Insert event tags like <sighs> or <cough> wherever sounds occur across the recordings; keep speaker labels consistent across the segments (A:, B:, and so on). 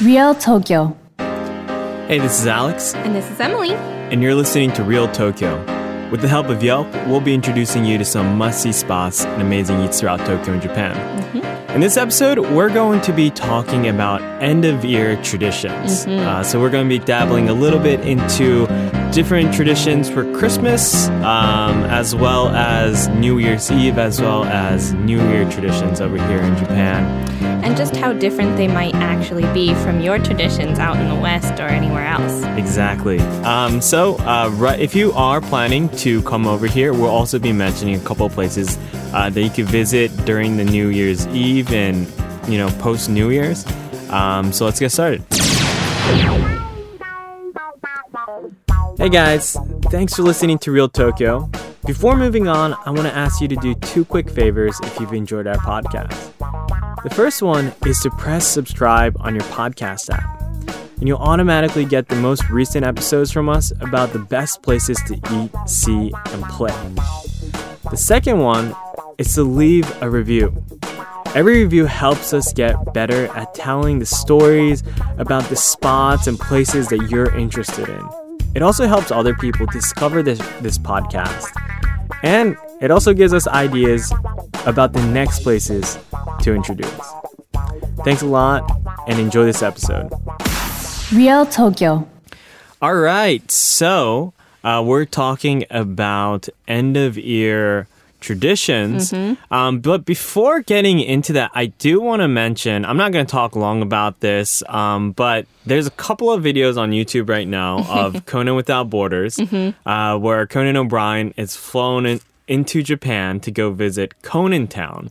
A: Real Tokyo
B: Hey, this is Alex,
C: And this is Emily.
B: and you're listening to Real Tokyo. With the help of Yelp, we'll be introducing you to some must see spots and amazing eats throughout Tokyo and Japan. In this episode, we're going to be talking about end of year traditions. Uh, so, we're going to be dabbling a little bit into different traditions for Christmas, um, as well as New Year's Eve, as well as New Year traditions over here in Japan.
C: And just how different they might actually be from your traditions out in the West or anywhere else.
B: Exactly. Um, so, uh, right, if you are planning to come over here, we'll also be mentioning a couple of places uh, that you could visit during the New Year's Eve and you know post New Year's. Um, so let's get started. Hey guys, thanks for listening to Real Tokyo. Before moving on, I want to ask you to do two quick favors if you've enjoyed our podcast. The first one is to press subscribe on your podcast app and you'll automatically get the most recent episodes from us about the best places to eat, see, and play. The second one is to leave a review. Every review helps us get better at telling the stories about the spots and places that you're interested in. It also helps other people discover this, this podcast. And it also gives us ideas about the next places to introduce. Thanks a lot and enjoy this episode.
A: Real Tokyo
B: All right, so uh, we're talking about end of year traditions. Um, but before getting into that, I do want to mention I'm not going to talk long about this, um, but there's a couple of videos on YouTube right now <laughs> of Conan Without Borders, uh, where Conan O'Brien is flown in, into Japan to go visit Conan Town,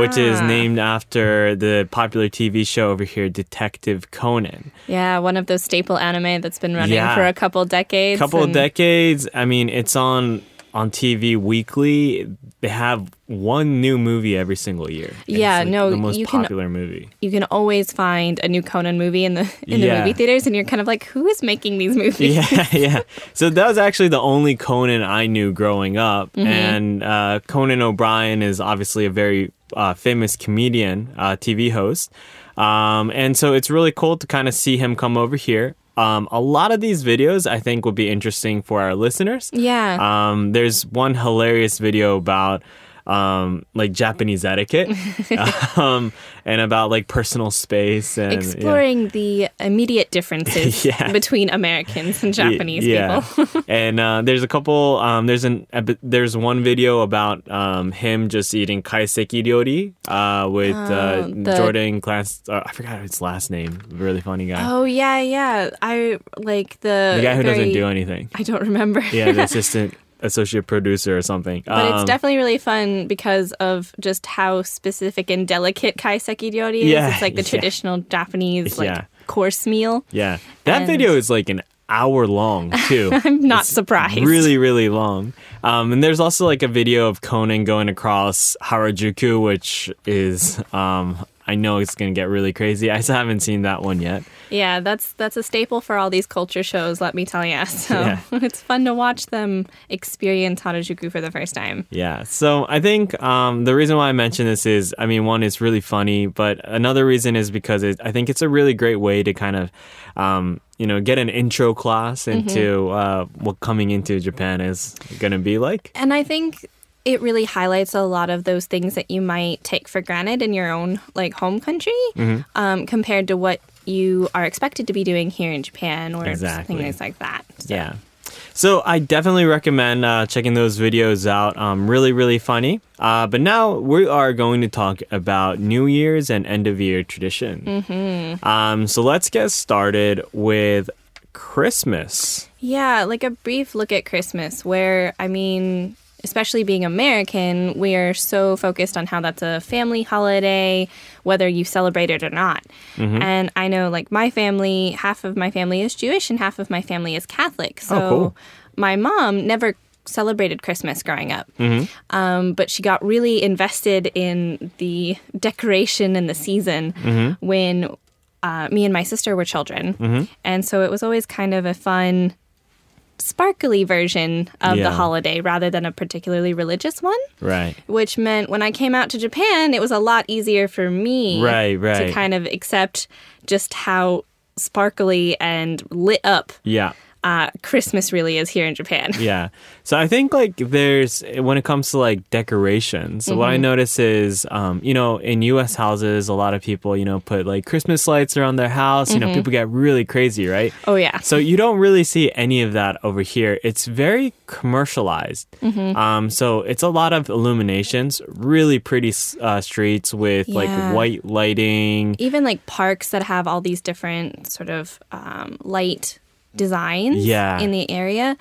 B: which is named after the popular TV show over here, Detective Conan.
C: Yeah, one of those staple anime that's been running
B: Yeah.
C: for a couple decades.
B: couple of
C: and-
B: decades. I mean, it's on on TV weekly. They have one new movie every single year.
C: Yeah,
B: like,
C: no,
B: the most
C: you can-
B: popular movie.
C: You can always find a new Conan movie in the in the
B: Yeah.
C: movie theaters, and you're kind of like, who is making these <laughs> movies?
B: Yeah, yeah. So that was actually the only Conan I knew growing up,
C: Mm-hmm.
B: and uh, Conan O'Brien is obviously a very uh, famous comedian, uh, TV host, um, and so it's really cool to kind of see him come over here. Um, a lot of these videos I think will be interesting for our listeners.
C: Yeah.
B: Um, there's one hilarious video about um, like Japanese etiquette <laughs> um, and about like personal space and yeah.
C: Exploring the immediate differences <laughs>
B: Yeah.
C: between Americans and Japanese
B: yeah.
C: people. <laughs>
B: and uh, there's a couple. Um, there's an there's one video about um, him just eating kaiseki ryori uh, with uh,
C: Oh, the-
B: Jordan Class. Uh, I forgot his last name. Really funny guy.
C: oh yeah, yeah. I like the
B: the guy who doesn't do anything.
C: I don't remember.
B: Yeah, the assistant associate producer or something.
C: But it's
B: Um,
C: definitely really fun because of just how specific and delicate kaiseki ryori is.
B: Yeah,
C: it's like the
B: yeah.
C: traditional Japanese like
B: Yeah.
C: course meal.
B: Yeah, that
C: And-
B: video is like an hour long too. <laughs>
C: I'm not
B: It's
C: surprised.
B: Really, really long. Um, and there's also like a video of Conan going across Harajuku, which is um, I know it's gonna get really crazy. <laughs> I still haven't seen that one yet.
C: Yeah, that's that's a staple for all these culture shows, let me tell you. <laughs> So
B: Yeah. <laughs>
C: it's fun to watch them experience Harajuku for the first time.
B: Yeah. So I think um, the reason why I mention this is, I mean, one, it's really funny, but another reason is because it, I think it's a really great way to kind of, um, you know, get an intro class into uh, what coming into Japan is going to be like.
C: And I think it really highlights a lot of those things that you might take for granted in your own like home country
B: Mm-hmm.
C: um, compared to what you are expected to be doing here in Japan or
B: Exactly.
C: things like that. So-
B: Yeah. So I definitely recommend uh, checking those videos out. Um, really, really funny. Uh, but now we are going to talk about New Year's and end of year tradition. Mm-hmm. Um, so let's get started with Christmas.
C: Yeah, like a brief look at Christmas, where, I mean, especially being American, we are so focused on how that's a family holiday, whether you celebrate it or not. And I know, like, my family, half of my family is Jewish and half of my family is Catholic. So
B: cool.
C: my mom never celebrated Christmas growing up, um, but she got really invested in the decoration and the season when uh, me and my sister were children. And so it was always kind of a fun sparkly version of
B: Yeah.
C: the holiday rather than a particularly religious one.
B: Right.
C: Which meant when I came out to Japan, it was a lot easier for me
B: Right, right.
C: to kind of accept just how sparkly and lit up
B: Yeah.
C: Uh, Christmas really is here in Japan. <laughs>
B: Yeah. So I think like there's when it comes to like decorations, what
C: Mm-hmm.
B: I notice is um, you know, in US houses a lot of people, you know, put like Christmas lights around their house, you know, people get really crazy, right?
C: Mm-hmm. Oh, yeah.
B: So you don't really see any of that over here. It's very commercialized.
C: Mm-hmm.
B: Um, so it's a lot of illuminations, really pretty uh, streets with
C: Yeah.
B: like white lighting.
C: Even like parks that have all these different sort of um, light designs
B: Yeah.
C: in the area.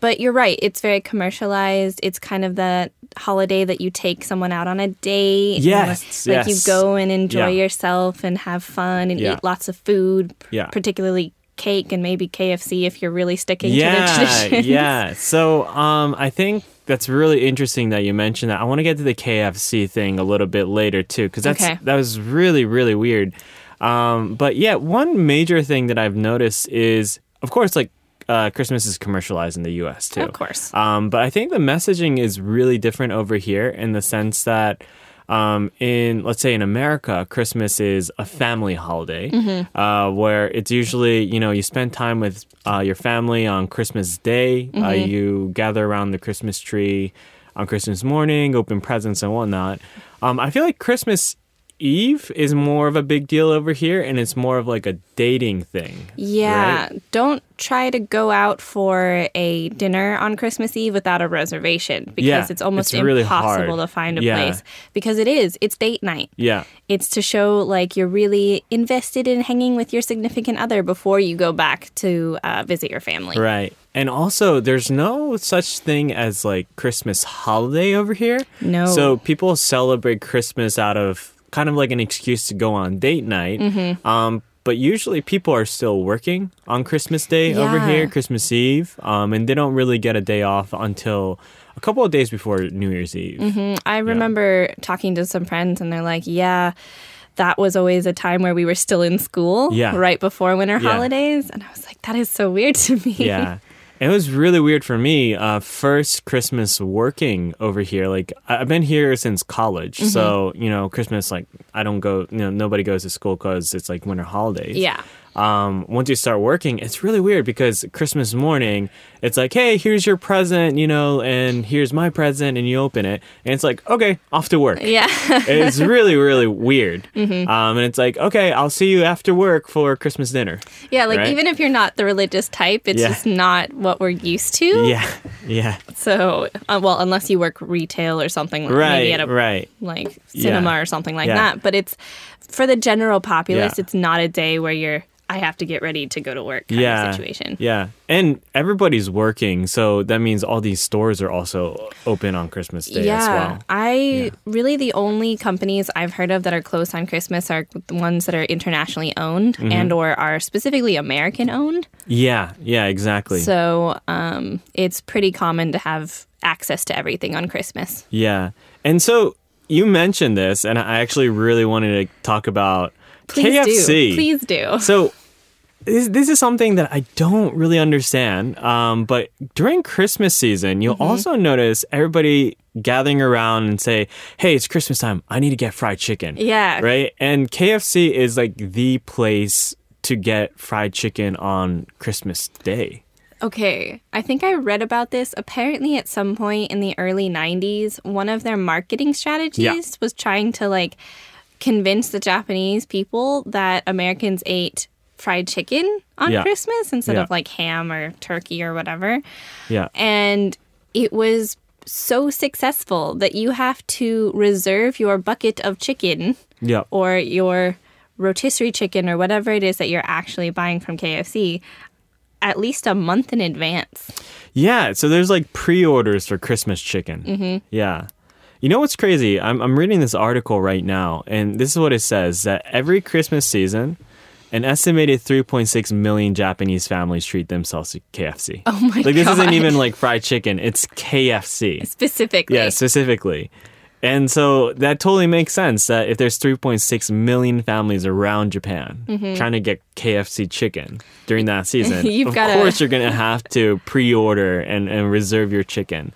C: But you're right, it's very commercialized. It's kind of the holiday that you take someone out on a date. and,
B: Yes,
C: Like you go and enjoy
B: Yeah.
C: yourself and have fun and
B: Yeah.
C: eat lots of food,
B: Yeah.
C: particularly cake and maybe KFC if you're really sticking to the
B: yeah,
C: traditions.
B: yeah. <laughs> So um, I think that's really interesting that you mentioned that. I want to get to the KFC thing a little bit later too, because that's
C: Okay.
B: that was really really weird. Um, but yeah, one major thing that I've noticed is, of course, like uh, Christmas is commercialized in the U.S. too.
C: Of course.
B: Um, but I think the messaging is really different over here in the sense that. Um, in let's say in America, Christmas is a family holiday,
C: Mm-hmm.
B: uh, where it's usually you know you spend time with uh, your family on Christmas Day. Uh,
C: Mm-hmm.
B: you gather around the Christmas tree on Christmas morning, open presents and whatnot. Um, I feel like Christmas Eve is more of a big deal over here, and it's more of like a dating thing.
C: Yeah.
B: right?
C: Don't try to go out for a dinner on Christmas Eve without a reservation because
B: Yeah,
C: it's almost
B: it's really
C: impossible
B: hard.
C: to find a
B: Yeah.
C: place. Because it is. It's date night.
B: Yeah.
C: It's to show like you're really invested in hanging with your significant other before you go back to uh, visit your family.
B: Right. And also, there's no such thing as like Christmas holiday over here.
C: No.
B: So people celebrate Christmas out of kind of like an excuse to go on date night.
C: Mm-hmm.
B: Um, but usually people are still working on Christmas Day over here, Christmas Eve, um, and they don't really get a day off until a couple of days before New Year's Eve.
C: Mm-hmm. I remember talking to some friends and they're like, yeah. That was always a time where we were still in school,
B: Yeah.
C: right before winter
B: Yeah.
C: holidays. And I was like, that is so weird to me.
B: Yeah. It was really weird for me. Uh, first Christmas working over here. Like I've been here since college,
C: Mm-hmm.
B: so you know Christmas. Like I don't go. You know nobody goes to school because it's like winter holidays.
C: Yeah.
B: Um, once you start working, it's really weird because Christmas morning, it's like, hey, here's your present, you know, and here's my present, and you open it, and it's like, okay, off to work.
C: Yeah. <laughs>
B: it's really, really weird. <laughs>
C: Mm-hmm.
B: Um, and it's like, okay, I'll see you after work for Christmas dinner.
C: Yeah, like
B: Right?
C: even if you're not the religious type, it's
B: Yeah.
C: just not what we're used to.
B: Yeah, yeah,
C: So, uh, well, unless you work retail or something, like
B: right,
C: maybe at a
B: right.
C: like cinema
B: Yeah.
C: or something like
B: Yeah.
C: that. But it's for the general populace.
B: Yeah.
C: It's not a day where you're. I have to get ready to go to work kind
B: yeah,
C: of situation.
B: Yeah, and everybody's working, so that means all these stores are also open on Christmas Day
C: Yeah,
B: as well.
C: I really the only companies I've heard of that are closed on Christmas are the ones that are internationally owned
B: Mm-hmm.
C: and or are specifically American owned.
B: Yeah, yeah, exactly.
C: So um, it's pretty common to have access to everything on Christmas.
B: Yeah. And so you mentioned this, and I actually really wanted to talk about
C: Please
B: KFC.
C: do. Please do.
B: So this, this is something that I don't really understand. Um, but during Christmas season, you'll
C: Mm-hmm.
B: also notice everybody gathering around and say, "Hey, it's Christmas time. I need to get fried chicken."
C: Yeah.
B: Right. And KFC is like the place to get fried chicken on Christmas Day.
C: Okay, I think I read about this. Apparently, at some point in the early 90s, one of their marketing strategies was trying to like convince the Japanese people that Americans ate fried chicken on
B: Yeah.
C: Christmas instead
B: Yeah.
C: of like ham or turkey or whatever.
B: Yeah.
C: And it was so successful that you have to reserve your bucket of chicken
B: Yeah.
C: or your rotisserie chicken or whatever it is that you're actually buying from KFC at least a month in advance.
B: Yeah, so there's like pre-orders for Christmas chicken. Mm-hmm. Yeah. You know what's crazy? I'm I'm reading this article right now, and this is what it says: that every Christmas season, an estimated 3.6 million Japanese families treat themselves to KFC.
C: Oh my god.
B: like this isn't even like fried chicken; it's KFC.
C: Specifically.
B: Yeah, specifically. And so that totally makes sense that if there's 3.6 million families around Japan
C: Mm-hmm.
B: trying to get KFC chicken during that season, <laughs>
C: You've
B: of
C: gotta-
B: course you're going to have to pre-order and, and reserve your chicken.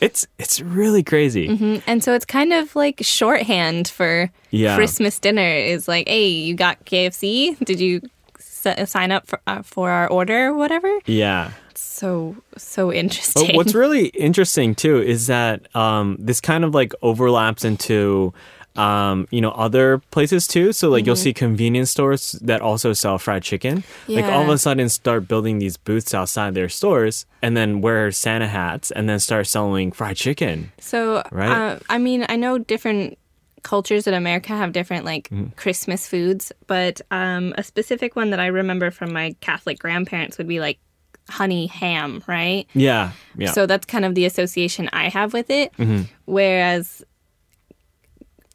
B: It's it's really crazy.
C: And so it's kind of like shorthand for
B: Yeah.
C: Christmas dinner is like, hey, you got KFC? Did you s- sign up for, uh, for our order or whatever?
B: Yeah.
C: So, so interesting.
B: But what's <laughs> really interesting too is that um, this kind of like overlaps into um, you know other places too. So like you'll see convenience stores that also sell fried chicken. Like all of a sudden start building these booths outside their stores and then wear Santa hats and then start selling fried chicken.
C: So,
B: Right?
C: uh, I mean, I know different cultures in America have different like
B: Mm-hmm.
C: Christmas foods, but um, a specific one that I remember from my Catholic grandparents would be like honey ham, right?
B: Yeah, yeah.
C: So that's kind of the association I have with it.
B: Mm-hmm.
C: Whereas,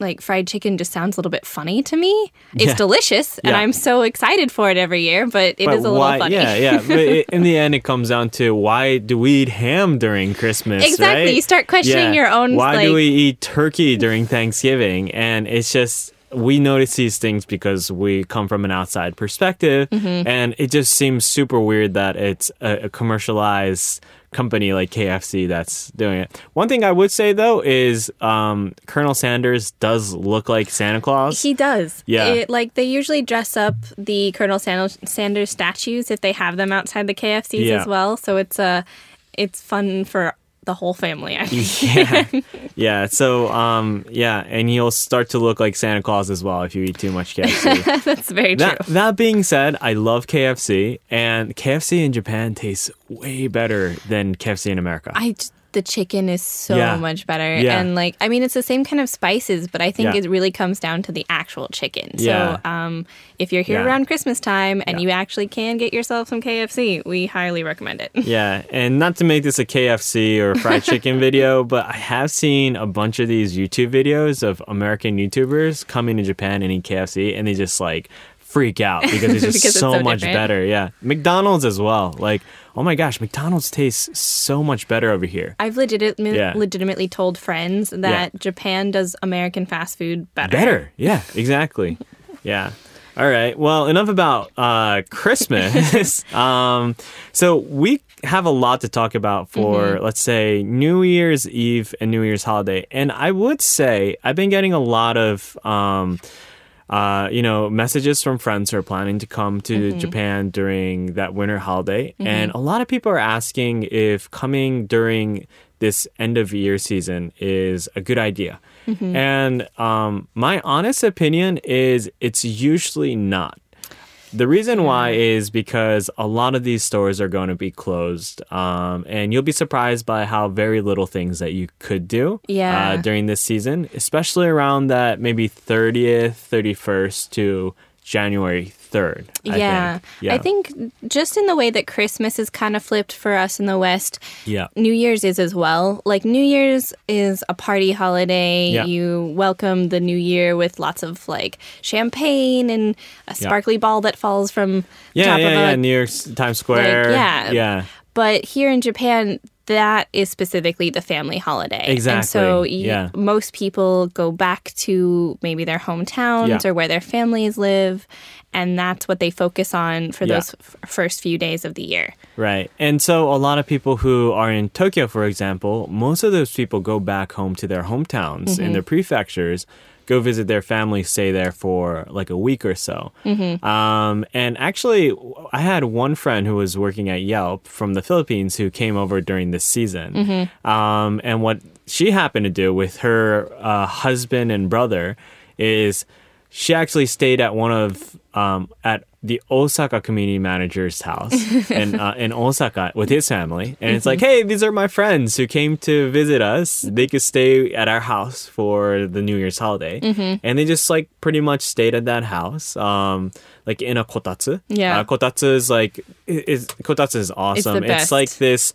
C: like fried chicken just sounds a little bit funny to me. It's
B: Yeah.
C: delicious, and
B: Yeah.
C: I'm so excited for it every year. But it is
B: But
C: a little
B: why,
C: funny.
B: Yeah, yeah. <laughs> But it, in the end, it comes down to why do we eat ham during Christmas?
C: Exactly.
B: right?
C: You start questioning your own,
B: Why do we eat turkey during Thanksgiving? And it's just we notice these things because we come from an outside perspective,
C: Mm-hmm.
B: and it just seems super weird that it's a, a commercialized company like KFC that's doing it. One thing I would say though is um, Colonel Sanders does look like Santa Claus.
C: He does.
B: Yeah.
C: It, like they usually dress up the Colonel San- Sanders statues if they have them outside the KFCs
B: Yeah.
C: as well. So it's uh, it's fun for the whole family. <laughs>
B: Yeah, yeah. So, um, yeah, and you'll start to look like Santa Claus as well if you eat too much KFC. <laughs>
C: That's very true.
B: that that being said, I love KFC, and KFC in Japan tastes way better than KFC in America.
C: I the chicken is so
B: Yeah.
C: much better,
B: Yeah.
C: and like I mean, it's the same kind of spices, but I think
B: Yeah.
C: it really comes down to the actual chicken. So, um, if you're here around Christmas time and you actually can get yourself some KFC, we highly recommend it. <laughs>
B: yeah, and not to make this a KFC or fried chicken <laughs> video, but I have seen a bunch of these YouTube videos of American YouTubers coming to Japan and eat KFC, and they just like freak out because it's <laughs> just
C: Because it's
B: so,
C: so
B: much
C: different.
B: better. Yeah, McDonald's as well. Like, oh my gosh, McDonald's tastes so much better over here.
C: I've legitimately
B: Yeah.
C: legitimately told friends that Japan does American fast food better.
B: Better. Yeah, exactly. yeah. All right. Well, enough about uh, Christmas. <laughs> um, so we have a lot to talk about for, let's say, New Year's Eve and New Year's holiday. And I would say I've been getting a lot of. Um, uh, you know, messages from friends who are planning to come to Japan during that winter holiday. And a lot of people are asking if coming during this end of year season is a good idea. And um, my honest opinion is it's usually not. The reason why is because a lot of these stores are going to be closed, um, and you'll be surprised by how very little things that you could do
C: Yeah.
B: uh, during this season, especially around that maybe 30th, 31st to January 3rd. I
C: yeah.
B: think. yeah,
C: I think just in the way that Christmas is kind of flipped for us in the West,
B: yeah,
C: New Year's is as well. Like New Year's is a party holiday.
B: Yeah.
C: You welcome the new year with lots of like champagne and a sparkly ball that falls from
B: yeah,
C: top
B: yeah,
C: of a.
B: New York Times Square.
C: yeah.
B: yeah.
C: But here in Japan, that is specifically the family holiday. And so you,
B: yeah.
C: most people go back to maybe their hometowns
B: Yeah.
C: or where their families live. And that's what they focus on for
B: Yeah.
C: those f- first few days of the year.
B: Right. And so a lot of people who are in Tokyo, for example, most of those people go back home to their hometowns in their prefectures, go visit their family, stay there for like a week or so. Um, and actually, I had one friend who was working at Yelp from the Philippines who came over during this season. Um, and what she happened to do with her uh, husband and brother is she actually stayed at one of um, at the Osaka community manager's house <laughs> in uh, in Osaka with his family, and it's like, hey, these are my friends who came to visit us. They could stay at our house for the New Year's holiday, and they just like pretty much stayed at that house, um, like in a kotatsu.
C: Yeah.
B: uh, kotatsu is like is kotatsu is awesome.
C: best.
B: like this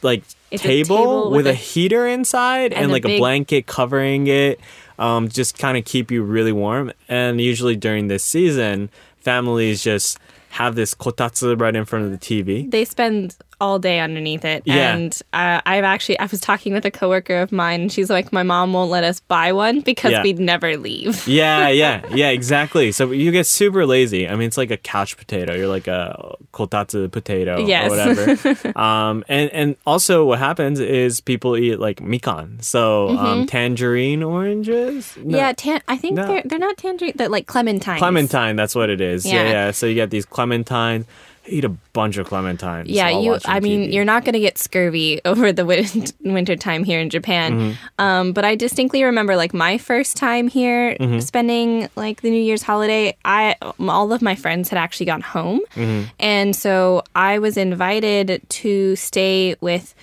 B: like table,
C: table
B: with,
C: with
B: a,
C: a-
B: heater inside and,
C: and
B: like a
C: big-
B: blanket covering it um, just kind of keep you really warm and usually during this season families just have this kotatsu right in front of the TV.
C: They spend all day underneath it.
B: Yeah.
C: And uh, I've actually, I was talking with a coworker of mine, and she's like, my mom won't let us buy one because
B: Yeah.
C: we'd never leave. <laughs>
B: Yeah, yeah, <laughs> yeah, exactly. So you get super lazy. I mean, it's like a couch potato. You're like a kotatsu potato
C: Yes.
B: or whatever. <laughs> um, and and also what happens is people eat like mikan, so um, tangerine oranges. No,
C: Mm-hmm. Yeah, tan- I think
B: No.
C: they're they're not tangerine. They're like clementines.
B: clementine. That's what it is. Yeah,
C: Yeah.
B: yeah. So you get these clementines. Eat a bunch of clementines.
C: Yeah,
B: while
C: you. I mean,
B: TV.
C: you're not going to get scurvy over the win- <laughs> winter time here in Japan.
B: Mm-hmm.
C: Um, but I distinctly remember, like my first time here,
B: Mm-hmm.
C: spending like the New Year's holiday. I all of my friends had actually gone home,
B: Mm-hmm.
C: and so I was invited to stay with.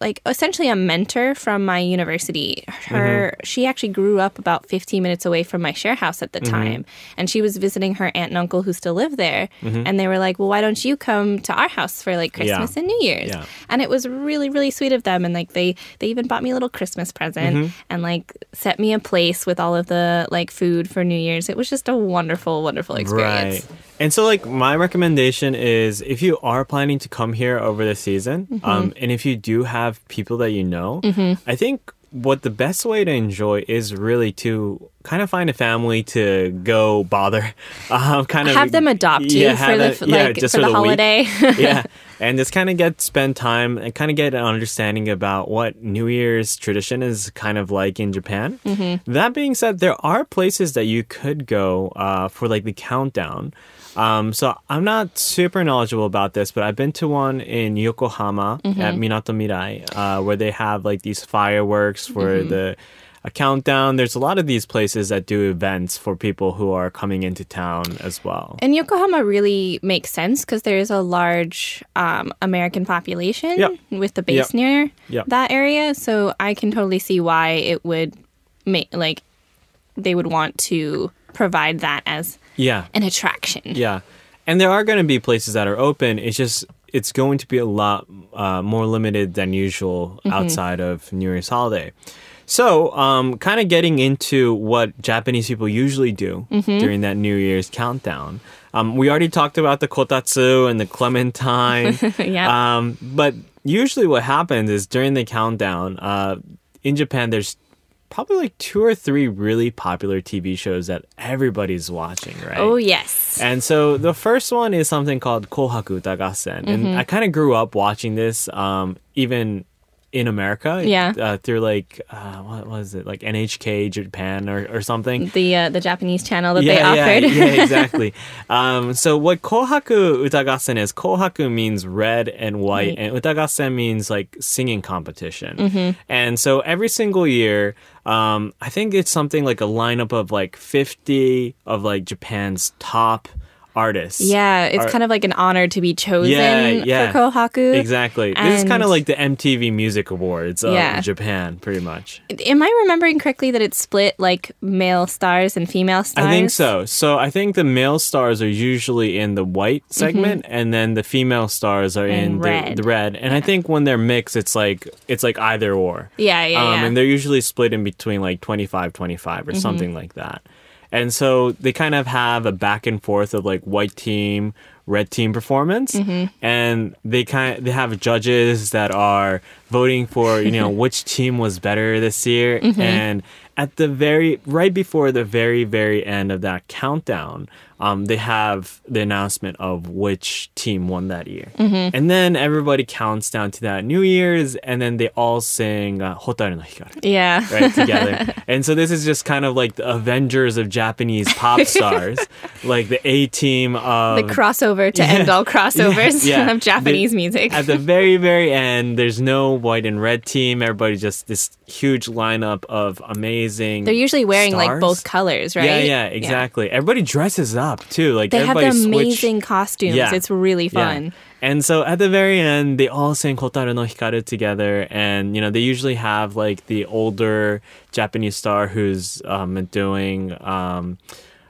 C: Like essentially a mentor from my university. Her
B: Mm-hmm.
C: she actually grew up about 15 minutes away from my share house at the
B: Mm-hmm.
C: time, and she was visiting her aunt and uncle who still live there.
B: Mm-hmm.
C: And they were like, "Well, why don't you come to our house for like Christmas and New Year's?"
B: Yeah.
C: And it was really, really sweet of them. And like they they even bought me a little Christmas present
B: Mm-hmm.
C: and like set me a place with all of the like food for New Year's. It was just a wonderful, wonderful experience.
B: Right. And so, like, my recommendation is if you are planning to come here over the season,
C: Mm-hmm.
B: um, and if you do have people that you know, I think what the best way to enjoy is really to kind of find a family to go bother, <laughs> um, kind of
C: Have them adopt you
B: Yeah,
C: for the f-
B: yeah,
C: like
B: just
C: for the,
B: week.
C: holiday. <laughs>
B: yeah. <laughs> And just kind of get spend time and kind of get an understanding about what New Year's tradition is kind of like in Japan.
C: Mm-hmm.
B: That being said, there are places that you could go uh, for like the countdown. Um, so I'm not super knowledgeable about this, but I've been to one in Yokohama
C: Mm-hmm.
B: at Minato Mirai, uh, where they have like these fireworks for
C: Mm-hmm.
B: the a countdown. There's a lot of these places that do events for people who are coming into town as well.
C: And Yokohama really makes sense because there's a large um, American population
B: Yep.
C: with the base
B: Yep.
C: near
B: Yep.
C: that area. So I can totally see why it would make like they would want to provide that as
B: Yeah.
C: an attraction.
B: Yeah, and there are going to be places that are open. It's just it's going to be a lot uh, more limited than usual outside of New Year's holiday. So, um, kind of getting into what Japanese people usually do during that New Year's countdown. Um, we already talked about the kotatsu and the clementine. <laughs>
C: Yeah.
B: Um, but usually, what happens is during the countdown, uh, in Japan, there's probably like two or three really popular TV shows that everybody's watching, right?
C: Oh yes.
B: And so the first one is something called Kohaku Utagassen. And
C: Mm-hmm.
B: I kind of grew up watching this um, even in America.
C: Yeah.
B: Uh, through like, uh, what was it? Like NHK Japan or, or something.
C: the uh, the Japanese channel that
B: yeah,
C: they offered.
B: Yeah, yeah, <laughs> exactly. um, so what Kohaku Utagassen is, Kohaku means red and white, and Utagassen means like singing competition.
C: Mm-hmm.
B: And so every single year, um, I think it's something like a lineup of like 50 of like Japan's top artists.
C: Yeah, it's
B: are-
C: kind of like an honor to be chosen
B: Yeah, yeah.
C: for Kohaku.
B: Exactly. this is kind of like the MTV Music Awards of
C: Yeah.
B: Japan, pretty much.
C: Am I remembering correctly that it's split like male stars and female stars?
B: I think so. So I think the male stars are usually in the white segment, and then the female stars are in,
C: In
B: the-
C: red.
B: The, red. And I think when they're mixed, it's like it's like either or.
C: Yeah, yeah,
B: um,
C: yeah.
B: And they're usually split in between like 25, 25 or
C: Mm-hmm.
B: something like that. And so they kind of have a back and forth of like white team, red team performance,
C: Mm-hmm.
B: and they kind of, they have judges that are voting for you know <laughs> which team was better this year,
C: Mm-hmm.
B: and at the very right before the very very end of that countdown, um, they have the announcement of which team won that year,
C: Mm-hmm.
B: and then everybody counts down to that New Year's, and then they all sing uh, "Hotaru no Hikaru."
C: yeah.
B: right together. <laughs> and so this is just kind of like the Avengers of Japanese pop <laughs> stars, like the A team of
C: The crossover to <laughs> end all crossovers
B: Yeah, yeah.
C: of Japanese
B: The-
C: music.
B: At the very very end, there's no white and red team. Everybody just this huge lineup of amazing.
C: They're usually wearing like both colors, right?
B: Yeah, yeah, exactly. Everybody dresses up too. Like
C: They have the amazing costumes.
B: Yeah.
C: It's really
B: Yeah.
C: fun.
B: And so at the very end, they all sing Hotaru no Hikaru together. And, you know, they usually have like the older Japanese star who's um, doing, um,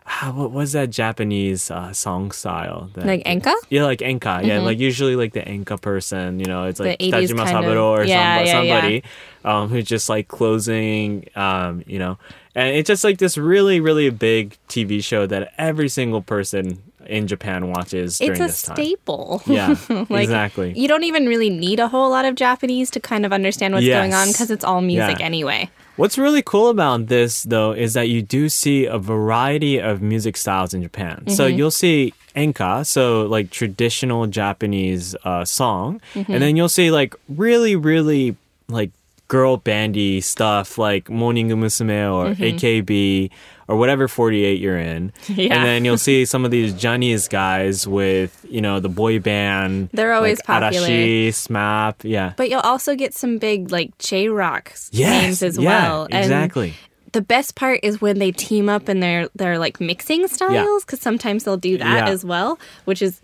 B: ah, what was that Japanese uh, song style? that-
C: Like enka?
B: Yeah, like enka. Yeah, like usually like the enka person, you know, it's like
C: The 80s
B: Tajima Saburo or
C: Yeah,
B: somebody,
C: yeah, yeah.
B: somebody Um, who's just like closing, um, you know, and it's just like this really, really big TV show that every single person in Japan watches during
C: It's a
B: this time.
C: staple.
B: Yeah, <laughs>
C: like,
B: exactly.
C: You don't even really need a whole lot of Japanese to kind of understand what's going on because it's all music
B: Yeah.
C: anyway.
B: What's really cool about this, though, is that you do see a variety of music styles in Japan. So
C: Mm-hmm.
B: you'll see enka, so like traditional Japanese uh, song,
C: Mm-hmm.
B: and then you'll see like really, really like girl bandy stuff like Morning Musume or AKB or whatever 48 you're in. <laughs>
C: Yeah.
B: And then you'll see some of these Johnny's guys with, you know, the boy band.
C: They're always
B: like
C: popular.
B: Arashi, SMAP, yeah.
C: But you'll also get some big like J rock
B: Yes,
C: names as
B: yeah,
C: well. And
B: exactly.
C: the best part is when they team up in they're like mixing styles because sometimes they'll do that
B: Yeah.
C: as well, which is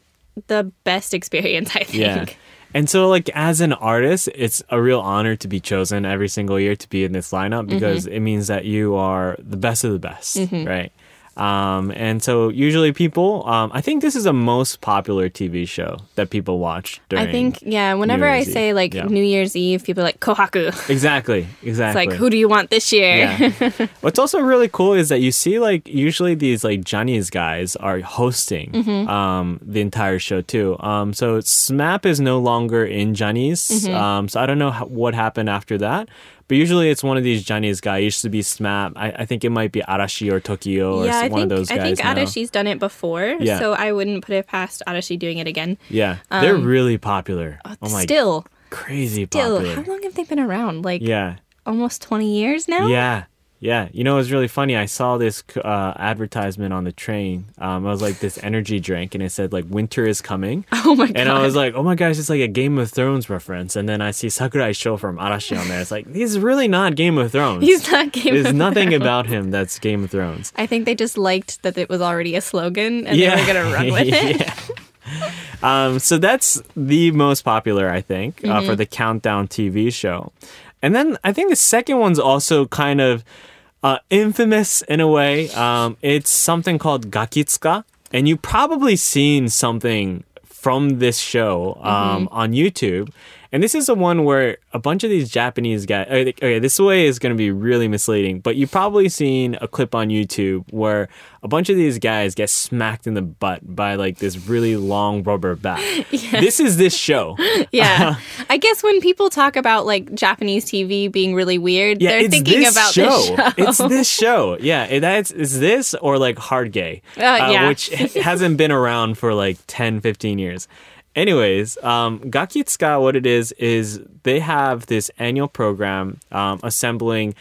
C: the best experience <laughs> I think.
B: Yeah. And so, like, as an artist, it's a real honor to be chosen every single year to be in this lineup mm-hmm. because it means that you are the best of the best, mm-hmm. right? Um, and so, usually, people, um, I think this is the most popular TV show that people watch during.
C: I think yeah. Whenever I
B: Eve.
C: say like
B: Yeah.
C: New Year's Eve, people are like Kohaku.
B: Exactly, <laughs>
C: It's
B: exactly.
C: like who do you want this year?
B: Yeah. <laughs> What's also really cool is that you see like usually these like Johnny's guys are hosting
C: Mm-hmm.
B: um, the entire show too. Um, so SMAP is no longer in Johnny's.
C: Mm-hmm.
B: Um, so I don't know how, what happened after that. But usually it's one of these Johnny's guys. It used to be SMAP. I, I think it might be Arashi or TOKIO or
C: yeah, I
B: one
C: think
B: of those
C: I think
B: now.
C: Arashi's done it before,
B: Yeah.
C: so I wouldn't put it past Arashi doing it again.
B: Yeah, they're really popular. Oh my,
C: Um, still,
B: crazy
C: still,
B: popular.
C: how long have they been around? Like
B: yeah.
C: almost twenty years now.
B: Yeah. Yeah, you know it was really funny. I saw this uh, advertisement on the train. Um, it was like this energy drink, and it said like "Winter is coming." <laughs>
C: Oh my god.
B: And I was like, "Oh my gosh, it's like a Game of Thrones reference." And then I see Sakurai Sho from Arashi on there. It's like he's really not Game of Thrones.
C: He's not Game of Thrones.
B: There's nothing
C: Thrones.
B: about him that's Game of Thrones.
C: I think they just liked that it was already a slogan and they were gonna run with it. <laughs>
B: Yeah. Um, so that's the most popular, I think, uh,
C: Mm-hmm.
B: for the Countdown TV show. And then I think the second one's also kind of uh, infamous in a way. Um, it's something called Gakitsuka. And you've probably seen something from this show um,
C: Mm-hmm.
B: on YouTube. And this is the one where a bunch of these Japanese guys. Okay, this way is going to be really misleading, but you've probably seen a clip on YouTube where a bunch of these guys get smacked in the butt by like this really long rubber bat. <laughs> This is this show. <laughs>
C: Yeah. I guess when people talk about like Japanese TV being really weird,
B: Yeah,
C: they're thinking
B: this
C: about
B: show.
C: this show.
B: It's <laughs> this show. Yeah, that's it's this or like Hard Gay,
C: Uh, yeah.
B: which hasn't been around for like 10, 15 years. Anyways, um, Gakitsuka, what it is is they have this annual program um, assembling.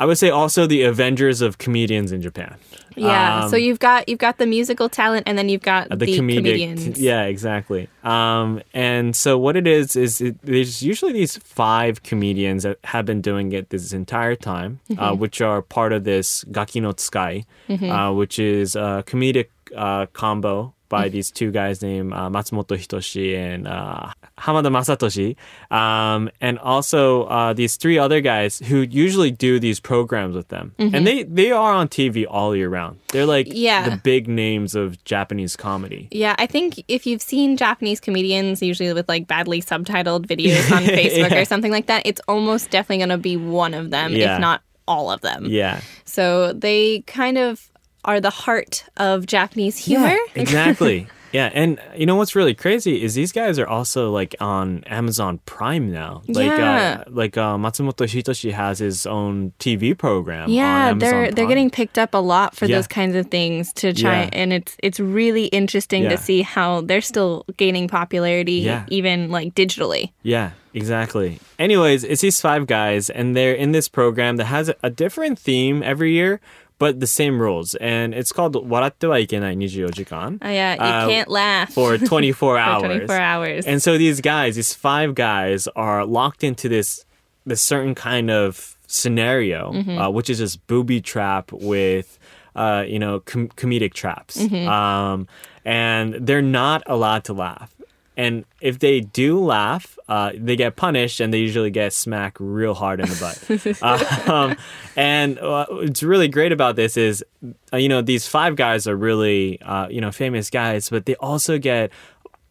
B: I would say also the Avengers of comedians in Japan.
C: Yeah.
B: Um,
C: so you've got you've got the musical talent and then you've got the,
B: the, comedic
C: comedians.
B: yeah exactly um and so what it is is it, there's usually these five comedians that have been doing it this entire time uh,
C: Mm-hmm.
B: which are part of this gaki no tsukai uh, which is a comedic uh, combo by
C: Mm-hmm.
B: these two guys named uh, Matsumoto Hitoshi and uh, Hamada Masatoshi, um, and also uh, these three other guys who usually do these programs with them, and they they are on TV all year round. They're like
C: Mm-hmm. Yeah.
B: the big names of Japanese comedy.
C: Yeah, I think if you've seen Japanese comedians, usually with like badly subtitled videos on <laughs> Facebook
B: Yeah.
C: or something like that, it's almost definitely going to be one of them,
B: Yeah.
C: if not all of them.
B: Yeah.
C: So they kind of are the heart of Japanese humor.
B: Yeah, <laughs> exactly. yeah, and you know what's really crazy is these guys are also like on Amazon Prime now. Like
C: Yeah.
B: uh, like uh, Matsumoto Hitoshi has his own TV program.
C: Yeah,
B: on Amazon
C: they're they're getting picked up a lot for
B: Yeah.
C: those kinds of things to try,
B: Yeah.
C: and it's it's really interesting
B: Yeah.
C: to see how they're still gaining popularity, even like digitally.
B: Yeah, exactly. Anyways, it's these five guys, and they're in this program that has a different theme every year, but the same rules. And it's called 笑ってはいけない24時間
C: Oh, yeah, you
B: Uh,
C: can't laugh
B: for 24 <laughs>
C: for
B: hours.
C: 24 hours.
B: And so these guys, these five guys, are locked into this this certain kind of scenario,
C: Mm-hmm.
B: uh, which is this booby trap with, uh, you know, com- comedic traps,
C: Mm-hmm.
B: um, and they're not allowed to laugh. And if they do laugh, uh, they get punished, and they usually get smacked real hard in the butt. <laughs> um, and uh, what's really great about this is, uh, you know, these five guys are really, uh, you know, famous guys, but they also get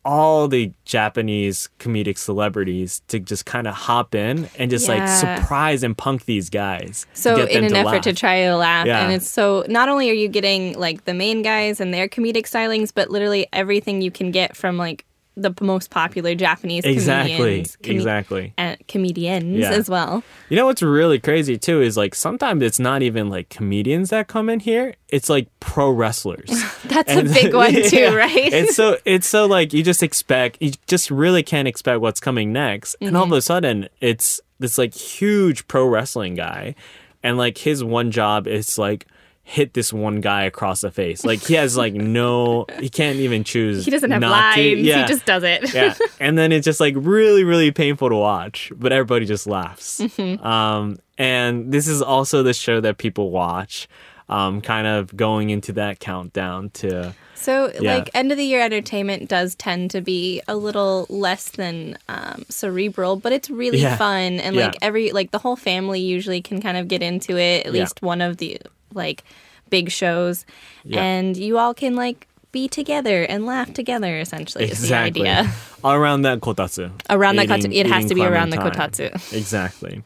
B: all the Japanese comedic celebrities to just kind of hop in and just like surprise and punk these guys.
C: So
B: get
C: in an
B: to
C: effort to try to laugh,
B: Yeah.
C: and it's so not only are you getting like the main guys and their comedic stylings, but literally everything you can get from like the most popular Japanese
B: Exactly.
C: comedians, comed-
B: exactly.
C: uh, comedians
B: Yeah.
C: as well.
B: You know what's really crazy too is like sometimes it's not even like comedians that come in here. It's like pro wrestlers. <laughs>
C: That's
B: And-
C: a big <laughs> one
B: Yeah.
C: too, right?
B: It's so <laughs> it's so like you just expect you just really can't expect what's coming next, and all of
C: Mm-hmm.
B: a sudden it's this like huge pro wrestling guy, and like his one job is like hit this one guy across the face. Like he has like no, he can't even choose.
C: he doesn't have
B: not
C: lines.
B: to. Yeah.
C: He just does it.
B: yeah, <laughs> and then it's just like really, really painful to watch, but everybody just laughs.
C: Mm-hmm.
B: Um, and this is also the show that people watch, um, kind of going into that countdown to.
C: So,
B: Yeah.
C: like, end of the year entertainment does tend to be a little less than um, cerebral, but it's really
B: Yeah.
C: fun. And,
B: Yeah.
C: like, every, like, the whole family usually can kind of get into it, at
B: Yeah.
C: least one of the, like, big shows.
B: Yeah.
C: And you all can, like, be together and laugh together, essentially,
B: Exactly.
C: is the idea.
B: Around that kotatsu.
C: Around
B: Eating-
C: kotatsu. It has to be around the kotatsu. <laughs>
B: Exactly.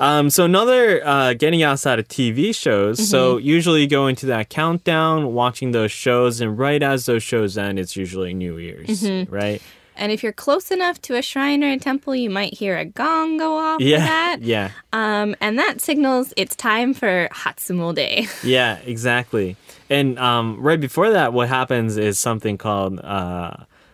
B: Um, so another uh, getting outside of TV shows. So
C: Mm-hmm.
B: usually you go into that countdown, watching those shows, and right as those shows end, it's usually New Year's,
C: Mm-hmm.
B: right?
C: And if you're close enough to a shrine or a temple, you might hear a gong go off
B: Yeah,
C: that. <laughs>
B: yeah,
C: Um, and that signals it's time for Hatsumode. <laughs>
B: yeah, exactly. And um, right before that, what happens is something called uh,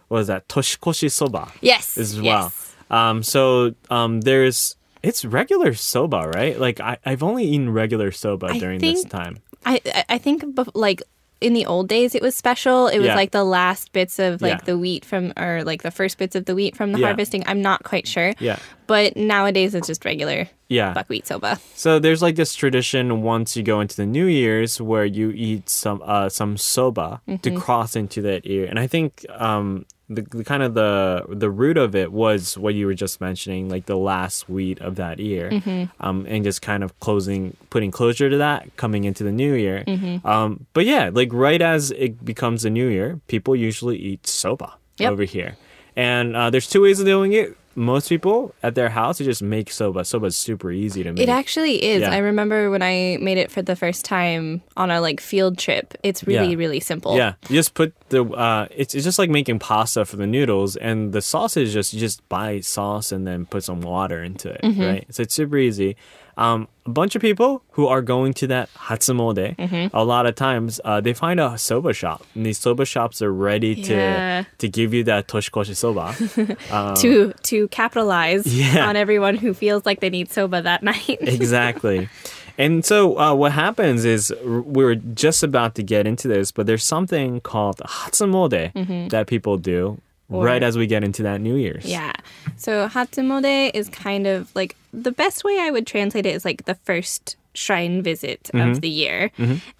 B: what is that? Toshikoshi soba.
C: yes.
B: as well.
C: yes.
B: Um, so um, there's it's regular soba, right? Like I, I've only eaten regular soba
C: I
B: during this
C: think-
B: time.
C: I I- I think like in the old days it was special. It was
B: Yeah.
C: like the last bits of like
B: Yeah.
C: the wheat from or like the first bits of the wheat from the
B: Yeah.
C: harvesting. I'm not quite sure.
B: Yeah.
C: But nowadays it's just regular
B: Yeah.
C: buckwheat soba.
B: So there's like this tradition once you go into the New Year's where you eat some uh, some soba to
C: Mm-hmm.
B: cross into that year, and I think um, the, the kind of the the root of it was what you were just mentioning, like the last wheat of that year,
C: Mm-hmm.
B: um, and just kind of closing, putting closure to that coming into the New Year.
C: Mm-hmm.
B: Um, but yeah, like right as it becomes the New Year, people usually eat soba
C: Yep.
B: over here, and uh, there's two ways of doing it. Most people at their house they just make soba. Soba is super easy to make.
C: It actually is.
B: Yeah.
C: I remember when I made it for the first time on a like field trip. It's really
B: Yeah.
C: really simple.
B: Yeah, you just put the. Uh, it's, it's just like making pasta for the noodles, and the sauce is just you just buy sauce and then put some water into it,
C: Mm-hmm.
B: right? So it's super easy. Um, a bunch of people who are going to that Hatsumode,
C: Mm-hmm.
B: a lot of times uh, they find a soba shop, and these soba shops are ready to
C: Yeah.
B: to give you that toshikoshi soba. <laughs>
C: To to capitalize
B: Yeah.
C: on everyone who feels like they need soba that night. <laughs> <laughs>
B: exactly. And so uh, what happens is r- we're just about to get into this, but there's something called Hatsumode that people do right as we get into that New Year's.
C: Yeah. So Hatsumode is kind of like the best way I would translate it is like the first shrine visit
B: Mm-hmm.
C: of the year.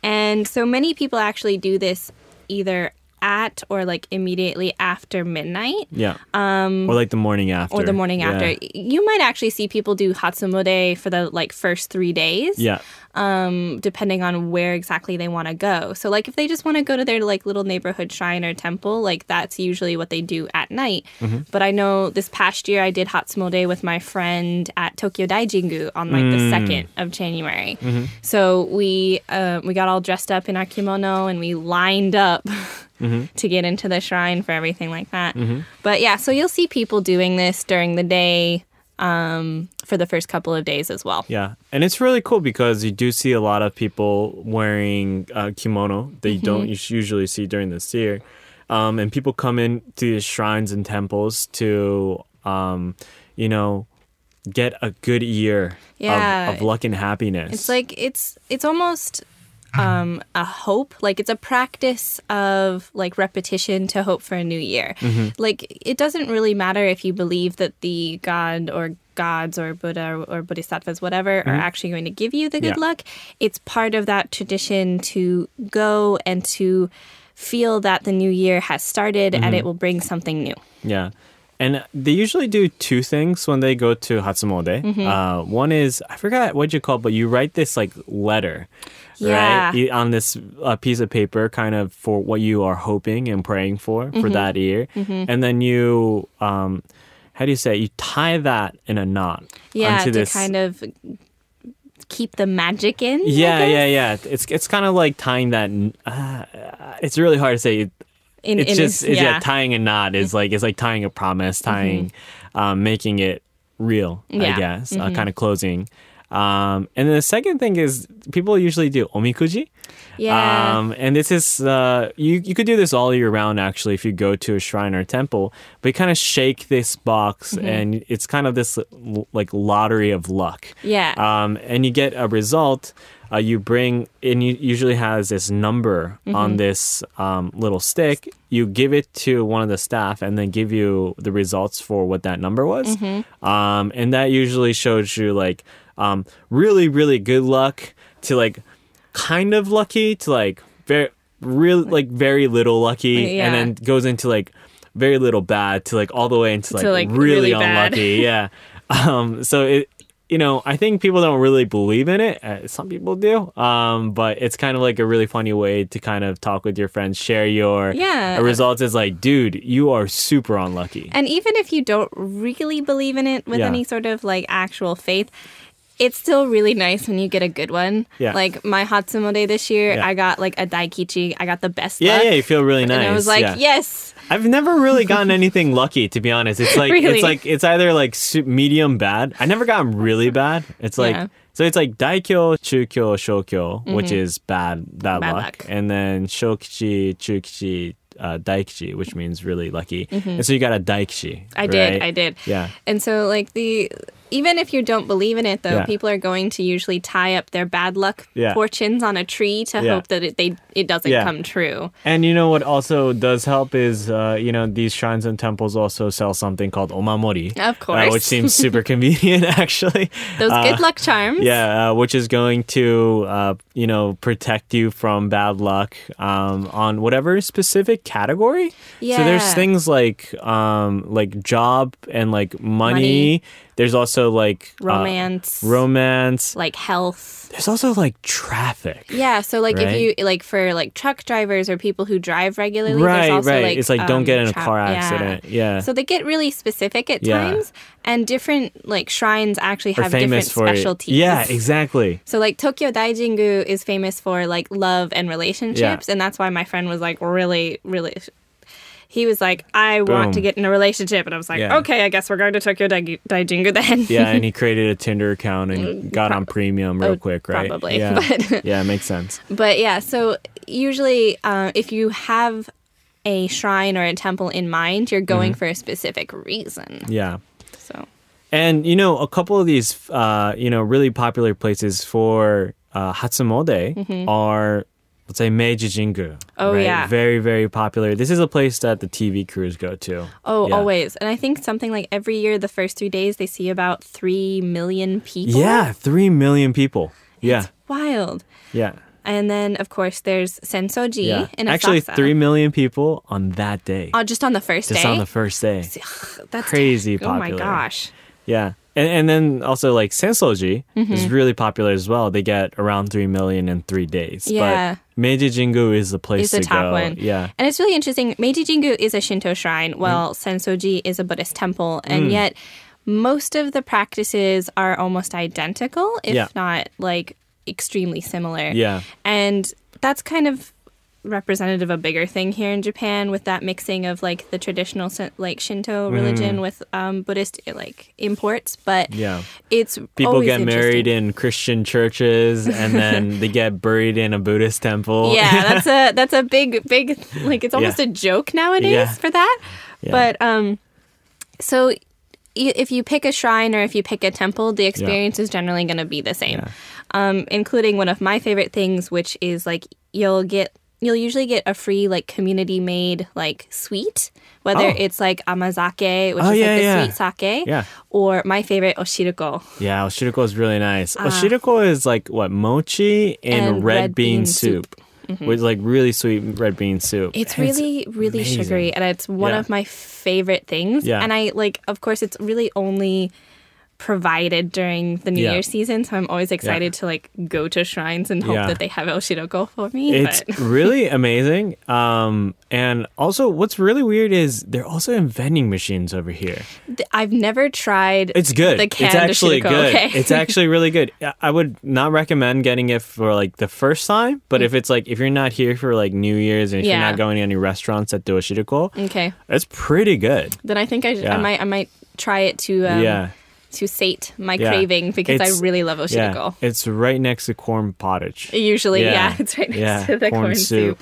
C: And so many people actually do this either at or like immediately after midnight
B: Yeah. Um, or like the morning after.
C: or the morning
B: Yeah.
C: after. You might actually see people do Hatsumode for the like first 3 days.
B: Yeah.
C: um, depending on where exactly they want to go. So, like, if they just want to go to their like little neighborhood shrine or temple, like that's usually what they do at night. But I know this past year I did Hatsumode with my friend at Tokyo Daijingu on like the second of January. So we uh, we got all dressed up in our kimono and we lined up. <laughs> To get into the shrine for everything like that. But yeah, so you'll see people doing this during the day um, for the first couple of days as well.
B: Yeah. And it's really cool because you do see a lot of people wearing uh, kimono that you
C: Mm-hmm.
B: don't usually see during this year. Um, and people come in to these shrines and temples to, um, you know, get a good year
C: Yeah.
B: of, of luck and happiness.
C: It's like it's it's almost um, a hope. Like it's a practice of like repetition to hope for a new year. Like it doesn't really matter if you believe that the god or gods or Buddha or bodhisattvas, whatever, are actually going to give you the good
B: Yeah.
C: luck. It's part of that tradition to go and to feel that the new year has started and it will bring something new.
B: Yeah. And they usually do two things when they go to Hatsumode.
C: Mm-hmm.
B: Uh, one is, I forgot what you call it, but you write this like letter,
C: Yeah.
B: right? On this uh, piece of paper, kind of for what you are hoping and praying for
C: Mm-hmm.
B: for that year. And then you, um, how do you say, it? you tie that in a knot
C: Yeah,
B: onto
C: to
B: this.
C: kind of keep the magic in.
B: Yeah, yeah, yeah. It's it's kind of like tying that. Uh, it's really hard to say.
C: In,
B: it's
C: in
B: just it's, yeah.
C: yeah. Mm-hmm.
B: tying a knot is like it's like tying a promise tying um making it real i
C: Yeah. Mm-hmm.
B: guess uh, kind of closing um and then the second thing is people usually do omikuji
C: yeah.
B: um and this is uh you you could do this all year round actually if you go to a shrine or a temple but you kind of shake this box
C: Mm-hmm.
B: and it's kind of this like lottery of luck
C: Yeah.
B: um, and you get a result. Uh, you bring, and you usually has this number
C: Mm-hmm.
B: on this um, little stick. You give it to one of the staff, and then give you the results for what that number was.
C: Mm-hmm.
B: Um, and that usually shows you like um, really, really good luck to like kind of lucky to like very, really like very little lucky,
C: Yeah.
B: and then goes into like very little bad to like all the way into like,
C: To, like,
B: really,
C: really
B: unlucky. <laughs> yeah. Um, so it, you know, I think people don't really believe in it. Uh, some people do. Um, but it's kind of like a really funny way to kind of talk with your friends, share your
C: Yeah.
B: results. Is like, dude, you are super unlucky.
C: And even if you don't really believe in it with
B: Yeah.
C: any sort of like actual faith, it's still really nice when you get a good one.
B: Yeah.
C: Like my Hatsumode this year,
B: Yeah.
C: I got like a Daikichi. I got the best
B: yeah,
C: luck.
B: yeah, you feel really nice.
C: And I was like,
B: yeah.
C: yes.
B: I've never really gotten anything lucky, to be honest. It's <laughs> like
C: Really?
B: it's like it's either like medium bad. I never gotten really bad. It's like
C: Yeah.
B: so it's like daikyo, chukyo, shokyo, which is bad bad,
C: Bad
B: luck.
C: luck.
B: and then shokichi, chukichi, uh, daikichi, which means really lucky. And so you got a daikichi.
C: I did. I did.
B: Yeah.
C: And so, like, the even if you don't believe in it, though,
B: Yeah.
C: people are going to usually tie up their bad luck
B: Yeah.
C: fortunes on a tree to
B: Yeah.
C: hope that it, they it doesn't come true.
B: And you know what also does help is, uh, you know, these shrines and temples also sell something called omamori.
C: Of
B: uh,
C: course.
B: which seems <laughs> super convenient, <laughs> actually.
C: Those
B: Uh,
C: good luck charms.
B: Yeah, uh, which is going to, uh, you know, protect you from bad luck um, on whatever specific category. Yeah. So there's things like um, like job and like money.
C: Money.
B: There's also like uh,
C: Romance.
B: romance.
C: like health.
B: There's also like traffic.
C: Yeah, so like
B: Right?
C: if you like for like truck drivers or people who drive regularly,
B: Right,
C: there's also
B: right.
C: like
B: It's like, don't
C: um,
B: get in a
C: tra-
B: car accident. Yeah.
C: So they get really specific at
B: Yeah.
C: times, and different like shrines actually have different specialties.
B: Yeah, exactly.
C: So like Tokyo Daijingu is famous for like love and relationships, and that's why my friend was like really, really. He was like, I want to get in a relationship, and I was like,
B: Yeah.
C: okay, I guess we're going to Tokyo Dai- Daijingu then.
B: Yeah, and he <laughs> created a Tinder account and got on premium real
C: Oh,
B: quick, right?
C: probably,
B: Yeah, <laughs>
C: but-
B: yeah, makes sense.
C: But yeah, so usually uh, if you have a shrine or a temple in mind, you're going
B: Mm-hmm.
C: for a specific reason.
B: Yeah.
C: So
B: And you know, a couple of these, uh, you know, really popular places for uh, Hatsumode are, let's say, Meiji Jingu.
C: Oh,
B: right?
C: yeah.
B: very very popular. This is a place that the TV crews go to.
C: Oh,
B: Yeah.
C: always. And I think something like every year, the first three days, they see about 3 million people.
B: Yeah, three million people. Yeah,
C: Wild.
B: yeah,
C: And then, of course, there's Sensoji
B: yeah.
C: in
B: Actually, three million people on that day.
C: Oh, just on the first
B: Just
C: day?
B: on the first day.
C: That's
B: crazy
C: Oh my gosh.
B: Yeah. And, and then also like Sensoji
C: Mm-hmm.
B: is really popular as well. They get around three million in three days.
C: Yeah.
B: But Meiji Jingu is the place
C: Is the
B: to
C: top
B: go.
C: one.
B: Yeah.
C: And it's really interesting. Meiji Jingu is a Shinto shrine,
B: Mm.
C: while Sensoji is a Buddhist temple. And yet, most of the practices are almost identical, if
B: Yeah.
C: not like extremely similar.
B: Yeah.
C: And that's kind of representative of a bigger thing here in Japan with that mixing of like the traditional like Shinto religion with um, Buddhist like imports. But
B: Mm. Yeah.
C: it's
B: People get married in Christian churches and then <laughs> they get buried in a Buddhist temple.
C: Yeah, that's a <laughs> that's a big big like it's almost
B: Yeah.
C: a joke nowadays
B: Yeah.
C: for that.
B: Yeah.
C: But um, so if you pick a shrine or if you pick a temple, the experience is generally going to be the same. Um, including one of my favorite things, which is like you'll get you'll usually get a free like community made like sweet, whether
B: Oh.
C: it's like amazake, which
B: Oh,
C: is
B: yeah,
C: like the
B: yeah.
C: sweet sake,
B: Yeah.
C: or my favorite oshiruko.
B: Yeah, oshiruko is really nice. Ah. Oshiruko is like what mochi and,
C: And
B: red, bean, soup. Mm-hmm. with like really sweet red bean soup.
C: It's really, really
B: amazing.
C: sugary, and it's one
B: Yeah.
C: of my favorite things.
B: Yeah.
C: And I like, of course, it's really only provided during the New
B: Yeah.
C: Year's season, so I'm always excited to like go to shrines and hope
B: Yeah.
C: that they have oshiruko for me.
B: It's
C: but <laughs>
B: really amazing. Um, and also, what's really weird is they're also in vending machines over here.
C: I've never tried.
B: It's good.
C: The
B: it's
C: canned
B: actually
C: Oshiruko,
B: good.
C: okay.
B: It's actually <laughs> really good. I- would not recommend getting it for like the first time, but if it's like if you're not here for like New Year's and if you're
C: Mm.
B: Not going to any restaurants at do Oshiruko,
C: okay.
B: it's pretty good.
C: Then I think I,
B: Yeah.
C: I might I might try it to um,
B: yeah.
C: To sate my
B: Yeah.
C: craving because
B: It's-
C: I really love Oshiruko.
B: Yeah. It's right next to corn pottage.
C: Usually, yeah. it's right next
B: yeah,
C: to the corn, soup.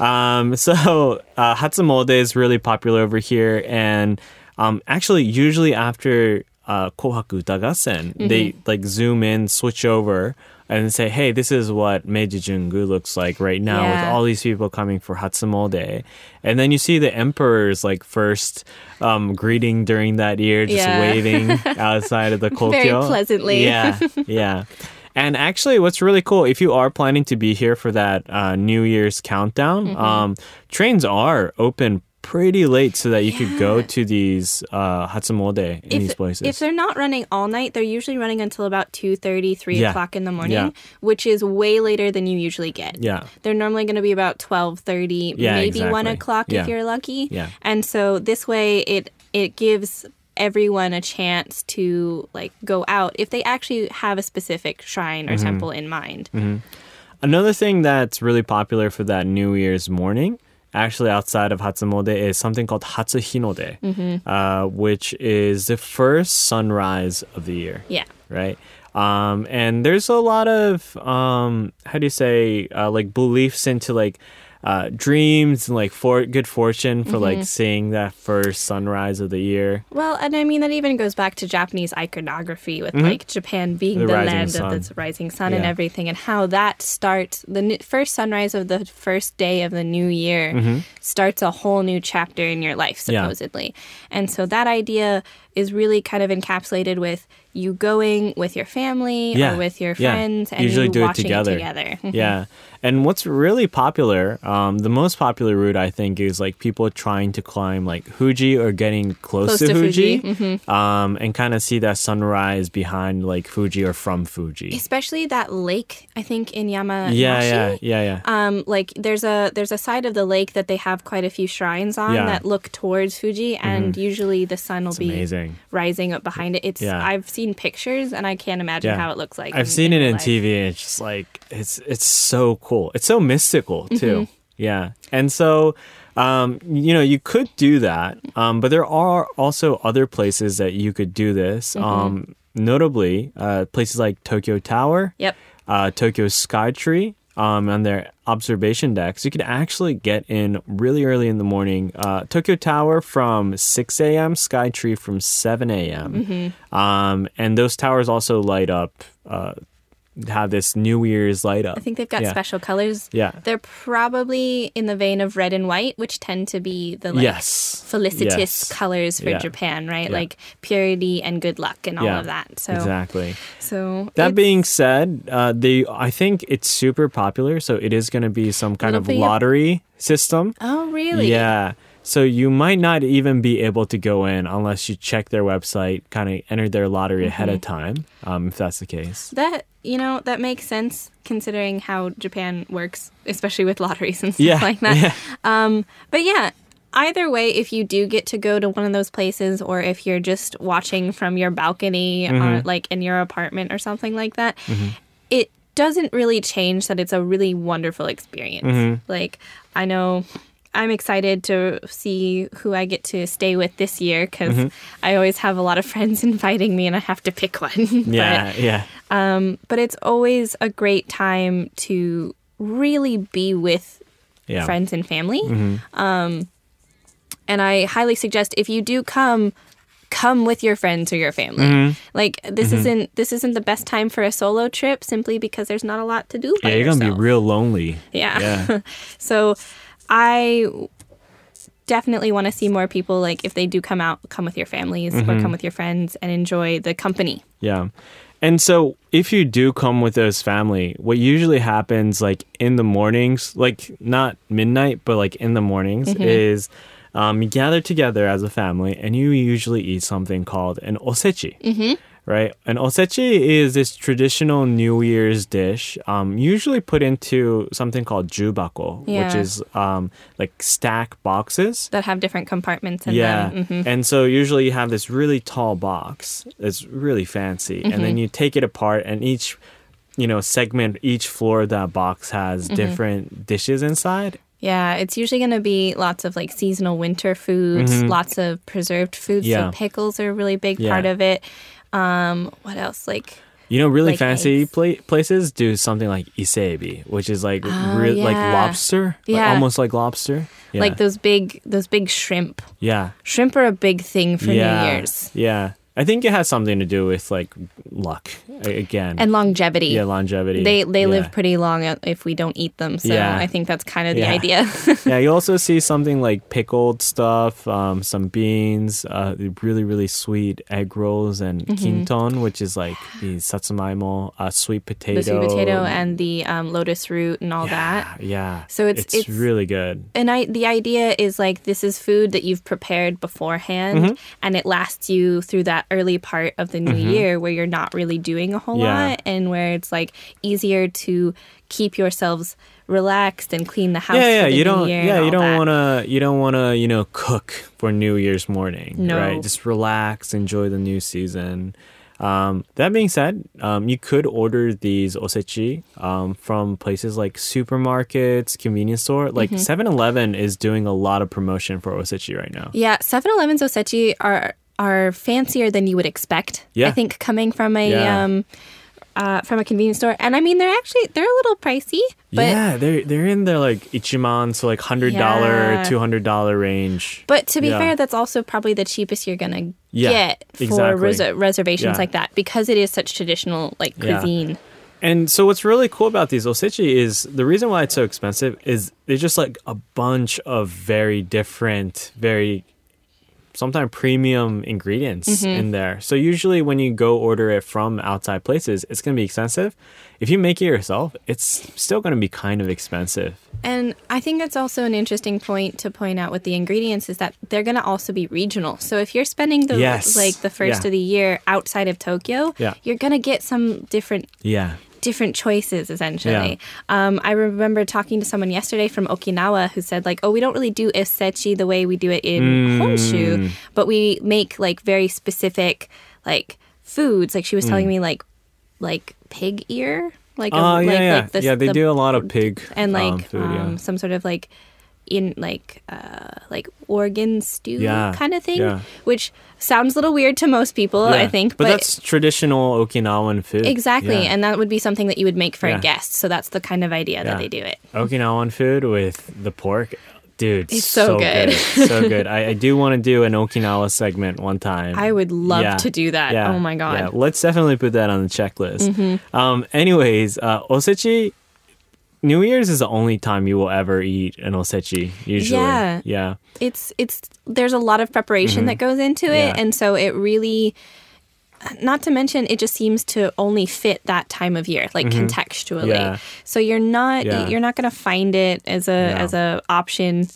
B: Um, so <laughs> uh, Hatsumode is really popular over here, and um, actually, usually after uh, Kohaku Uta Gassen,
C: Mm-hmm.
B: they like zoom in, switch over, and say, "Hey, this is what Meiji Jingu looks like right now with all these people coming for Hatsumode." And then you see the emperor's like first um, greeting during that year, just
C: Yeah.
B: waving <laughs> outside of the kokyo.
C: Very pleasantly.
B: Yeah, yeah. And actually, what's really cool, if you are planning to be here for that uh, New Year's countdown,
C: Mm-hmm.
B: um, trains are open pretty late so that you could go to these uh, Hatsumode in these places.
C: If they're not running all night, they're usually running until about 2.30, 3
B: Yeah.
C: o'clock in the morning,
B: Yeah.
C: which is way later than you usually get.
B: yeah.
C: They're normally going to be about 12.30,
B: Yeah,
C: maybe 1 o'clock
B: Yeah.
C: if you're lucky.
B: Yeah.
C: And so this way it it gives everyone a chance to like go out if they actually have a specific shrine
B: Mm-hmm.
C: or temple in mind.
B: Another thing that's really popular for that New Year's morning, actually outside of Hatsumode, is something called Hatsuhinode,
C: Mm-hmm.
B: uh, which is the first sunrise of the year.
C: Yeah.
B: right? Um, and there's a lot of um, how do you say uh, like beliefs into like uh, dreams and like for good fortune for
C: Mm-hmm.
B: like seeing that first sunrise of the year.
C: Well, and I mean that even goes back to Japanese iconography with like Japan being
B: Mm-hmm. The
C: the, land
B: sun.
C: of the rising sun and everything, and how that starts the first sunrise of the first day of the new year starts a whole new chapter in your life,
B: Mm-hmm. Yeah.
C: supposedly. And so that idea is really kind of encapsulated with you going with your family
B: Yeah.
C: or with your
B: Yeah.
C: friends and
B: Usually
C: you
B: do it together.
C: together. Mhm.
B: Yeah. And what's really popular, um, the most popular route I think is like people trying to climb like Fuji or getting close,
C: Close
B: to,
C: to
B: Fuji,
C: Fuji,
B: um, and kind of see that sunrise behind like Fuji or from Fuji.
C: Especially that lake, I think in Yamanashi.
B: Yeah, yeah, yeah, yeah.
C: um like there's a there's a side of the lake that they have quite a few shrines on
B: Yeah. Mm-hmm.
C: that look towards Fuji and usually the sun will
B: It's
C: be
B: amazing.
C: Rising up behind it. It's
B: Yeah.
C: I've seen pictures and I can't imagine how it looks like.
B: I've seen it in
C: life.
B: TV. And it's just like it's it's so cool. It's so mystical too. Yeah, and so um, you know you could do that, um, but there are also other places that you could do this. Um, notably, uh, places like Tokyo Tower,
C: Yep.
B: uh, Tokyo Skytree. Um, on their observation decks, you could actually get in really early in the morning. Uh, Tokyo Tower from 6 a.m., Skytree from 7 a.m. Um, and those towers also light up, uh, have this New Year's light up.
C: I think they've got
B: Yeah.
C: special colors.
B: Yeah.
C: They're probably in the vein of red and white, which tend to be the like
B: Yes.
C: felicitous
B: Yes.
C: colors for
B: Yeah.
C: Japan, right?
B: Yeah.
C: Like purity and good luck and all of that. So
B: Exactly.
C: so
B: That being said, uh, they I think it's super popular, so it is going to be some kind of
C: be a-
B: lottery system.
C: Oh really?
B: Yeah. So you might not even be able to go in unless you check their website, kind of enter their lottery ahead
C: Mm-hmm.
B: of time, um, if that's the case.
C: That you know that makes sense considering how Japan works, especially with lotteries and stuff
B: Yeah,
C: like that.
B: yeah.
C: Um, but yeah, either way, if you do get to go to one of those places, or if you're just watching from your balcony,
B: Mm-hmm.
C: or like in your apartment or something like that, it doesn't really change that it's a really wonderful experience.
B: Mm-hmm.
C: Like I know. I'm excited to see who I get to stay with this year because
B: Mm-hmm.
C: I always have a lot of <laughs> friends inviting me and I have to pick one. <laughs> But-
B: Yeah, yeah.
C: um, but it's always a great time to really be with
B: Yeah. Mm-hmm.
C: friends and family. Um, and I highly suggest if you do come, come with your friends or your family.
B: Mm-hmm.
C: Like this isn't this isn't the best time for a solo trip simply because there's not a lot to do. By
B: Yeah, you're going to be real lonely.
C: Yeah.
B: Yeah. <laughs>
C: So I definitely want to see more people like if they do come out come with your families
B: Mm-hmm.
C: or come with your friends and enjoy the company.
B: Yeah. And so if you do come with those family, what usually happens like in the mornings, like not midnight, but like in the mornings
C: Mm-hmm.
B: is um, you gather together as a family and you usually eat something called an osechi. Mm-hmm. Right? And osechi is this traditional New Year's dish, um, usually put into something called jubako, which is um, like stack boxes.
C: That have different compartments in
B: Yeah.
C: them. Mhm.
B: And so usually you have this really tall box that's really fancy. And
C: Mm-hmm.
B: then you take it apart and each you know, segment each floor of that box has
C: Mm-hmm.
B: different dishes inside.
C: Yeah, it's usually going to be lots of like seasonal winter foods, lots of preserved foods.
B: Mm-hmm. Yeah.
C: So pickles are a really big
B: Yeah.
C: part of it. Um, what else? Like,
B: You know, really
C: Like
B: fancy pla- places do something like isebi, which is like
C: Oh,
B: re- like
C: yeah.
B: lobster, like almost like lobster. Yeah.
C: like those big, those big shrimp.
B: yeah.
C: Shrimp are a big thing for
B: yeah.
C: New Year's
B: Yeah. I think it has something to do with like luck again.
C: and longevity.
B: yeah, longevity.
C: They they
B: Yeah.
C: live pretty long if we don't eat them. So
B: Yeah.
C: I think that's kind of the
B: Yeah.
C: idea. <laughs>
B: yeah, you also see something like pickled stuff, um, some beans, uh, really really sweet egg rolls, and
C: Mm-hmm.
B: kinton, which is like the satsumaimo, uh, sweet potato,
C: the sweet potato and the um, lotus root and all that.
B: Yeah,
C: So it's-
B: it's,
C: it's-
B: really good.
C: And I, the idea is like this is food that you've prepared beforehand,
B: Mm-hmm.
C: and it lasts you through that early part of the new year where you're not really doing a whole
B: Yeah.
C: lot, and where it's like easier to keep yourselves relaxed and clean the house.
B: yeah, yeah.
C: for the
B: You
C: new
B: don't.
C: year
B: Yeah, you don't want to. You don't want to. You know, cook for New Year's morning.
C: No.
B: Right. Just relax, enjoy the new season. Um, that being said, um, you could order these osechi um, from places like supermarkets, convenience store.
C: Mm-hmm.
B: Like 7-Eleven is doing a lot of promotion for osechi right now.
C: Yeah, 7-Eleven's osechi are are fancier than you would expect.
B: Yeah.
C: I think coming from a
B: Yeah.
C: um uh, from a convenience store, and I mean they're actually they're a little pricey, but
B: yeah, they're they're in their like ichiman, so like hundred dollar,
C: Yeah.
B: two hundred dollar range.
C: But to be
B: Yeah.
C: fair, that's also probably the cheapest you're gonna get for
B: exactly.
C: res- reservations like that because it is such traditional like
B: Yeah.
C: cuisine.
B: And so what's really cool about these osechi is the reason why it's so expensive is there's just like a bunch of very different, very sometimes premium ingredients
C: Mm-hmm.
B: in there. So usually when you go order it from outside places, it's going to be expensive. If you make it yourself, it's still going to be kind of expensive.
C: And I think that's also an interesting point to point out with the ingredients is that they're gonna also be regional. So if you're spending the
B: Yes.
C: like the first
B: Yeah.
C: of the year outside of Tokyo,
B: Yeah.
C: you're gonna get some different
B: Yeah.
C: Different choices essentially. Um, I remember talking to someone yesterday from Okinawa who said like, "Oh, we don't really do osechi the way we do it in
B: Mm.
C: Honshu, but we make like very specific like foods." Like she was
B: Mm.
C: telling me like like pig ear, like
B: Oh,
C: a,
B: yeah,
C: like,
B: yeah.
C: like the,
B: yeah, they
C: the-
B: do a lot of pig
C: and like
B: um, food, yeah.
C: um, some sort of like in like uh like organ stew
B: Yeah,
C: kind of thing,
B: yeah.
C: which sounds a little weird to most people, I think,
B: but, that's traditional Okinawan food.
C: Exactly,
B: Yeah.
C: and that would be something that you would make for
B: Yeah.
C: a guest. So that's the kind of idea that they do it.
B: Okinawan food with the pork. Dude,
C: It's so good.
B: so <laughs> good. I, I do want to do an Okinawa segment one time.
C: I would love
B: Yeah.
C: to do that.
B: Yeah.
C: Oh my god. Mm-hmm.
B: Yeah, let's definitely put that on the checklist. Um, anyways, uh, osechi. New Year's is the only time you will ever eat an osechi. Usually,
C: Yeah.
B: yeah,
C: It's it's there's a lot of preparation that goes into it
B: Mm-hmm. Yeah.
C: and so it really not to mention it just seems to only fit that time of year like contextually.
B: Mm-hmm. Yeah.
C: So you're not
B: Yeah.
C: you're not going to find it as a
B: No.
C: as a option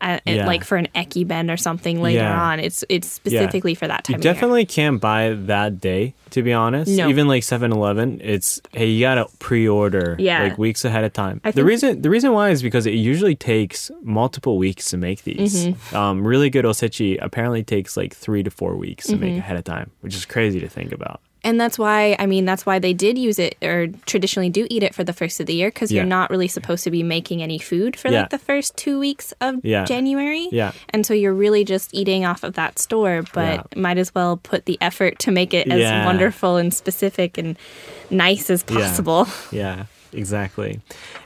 C: uh,
B: Yeah.
C: like for an ekiben or something later
B: Yeah.
C: on. It's it's specifically for that time
B: you definitely can't buy that day. To be honest,
C: No.
B: even like 7-Eleven, it's hey, you gotta pre-order
C: Yeah.
B: like weeks ahead of time.
C: I
B: the reason the reason why is because it usually takes multiple weeks to make these.
C: Mm-hmm.
B: Um, really good osechi apparently takes like three to four weeks to
C: Mm-hmm.
B: make ahead of time, which is crazy to think about.
C: And that's why, I mean, that's why they did use it or traditionally do eat it for the first of the year because
B: Yeah.
C: you're not really supposed to be making any food for
B: Yeah.
C: like the first two weeks of
B: Yeah.
C: January.
B: Yeah.
C: And so you're really just eating off of that store, but might as well put the effort to make it as wonderful and specific and nice as possible. <laughs>
B: Yeah, exactly.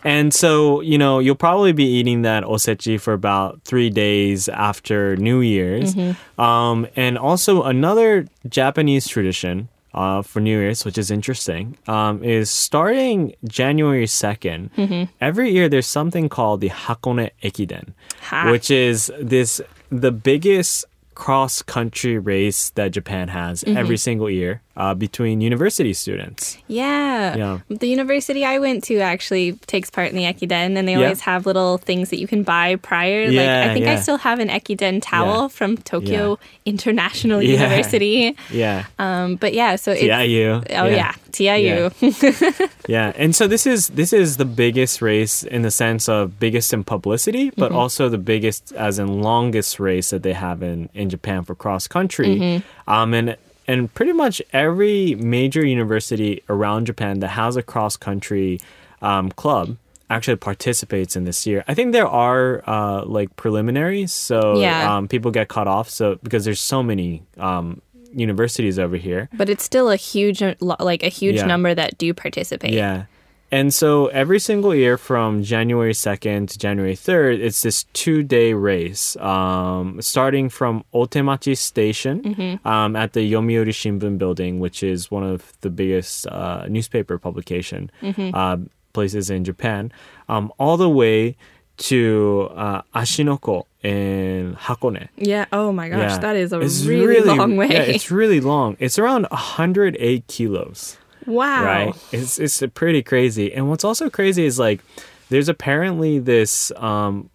B: And so, you know, you'll probably be eating that osechi for about three days after New Year's. Um, and also, another Japanese tradition uh, for New Year's, which is interesting, um, is starting January 2nd, every year there's something called the Hakone Ekiden,
C: Ha.
B: which is this the biggest cross country race that Japan has every single year. Uh, between university students.
C: Yeah.
B: Yeah.
C: The university I went to actually takes part in the Ekiden, and they
B: Yeah.
C: always have little things that you can buy prior. like
B: Yeah,
C: I think I still have an Ekiden towel
B: Yeah.
C: from Tokyo International <laughs>
B: Yeah.
C: University.
B: Yeah.
C: Um, but yeah, so it's
B: TIU.
C: oh yeah, TIU. <laughs>
B: Yeah, and so this is this is the biggest race in the sense of biggest in publicity, but
C: Mm-hmm.
B: also the biggest as in longest race that they have in in Japan for cross country.
C: Mm-hmm.
B: Um, and and pretty much every major university around Japan that has a cross country um, club actually participates in this year. I think there are uh, like preliminaries, so
C: Yeah.
B: um, people get cut off. So because there's so many um, universities over here.
C: but it's still a huge, like a huge
B: Yeah.
C: number that do participate.
B: Yeah. And so every single year from January 2nd to January 3rd, it's this two day race, um, starting from Otemachi Station um, at the Yomiuri Shimbun building, which is one of the biggest uh, newspaper publication uh, places in Japan, um, all the way to uh, Ashinoko in Hakone.
C: Yeah. Oh my gosh,
B: Yeah.
C: that is a
B: It's
C: really, long way.
B: Yeah, it's really long. It's around 108 kilos
C: wow.
B: right? It's it's pretty crazy. And what's also crazy is like there's apparently this um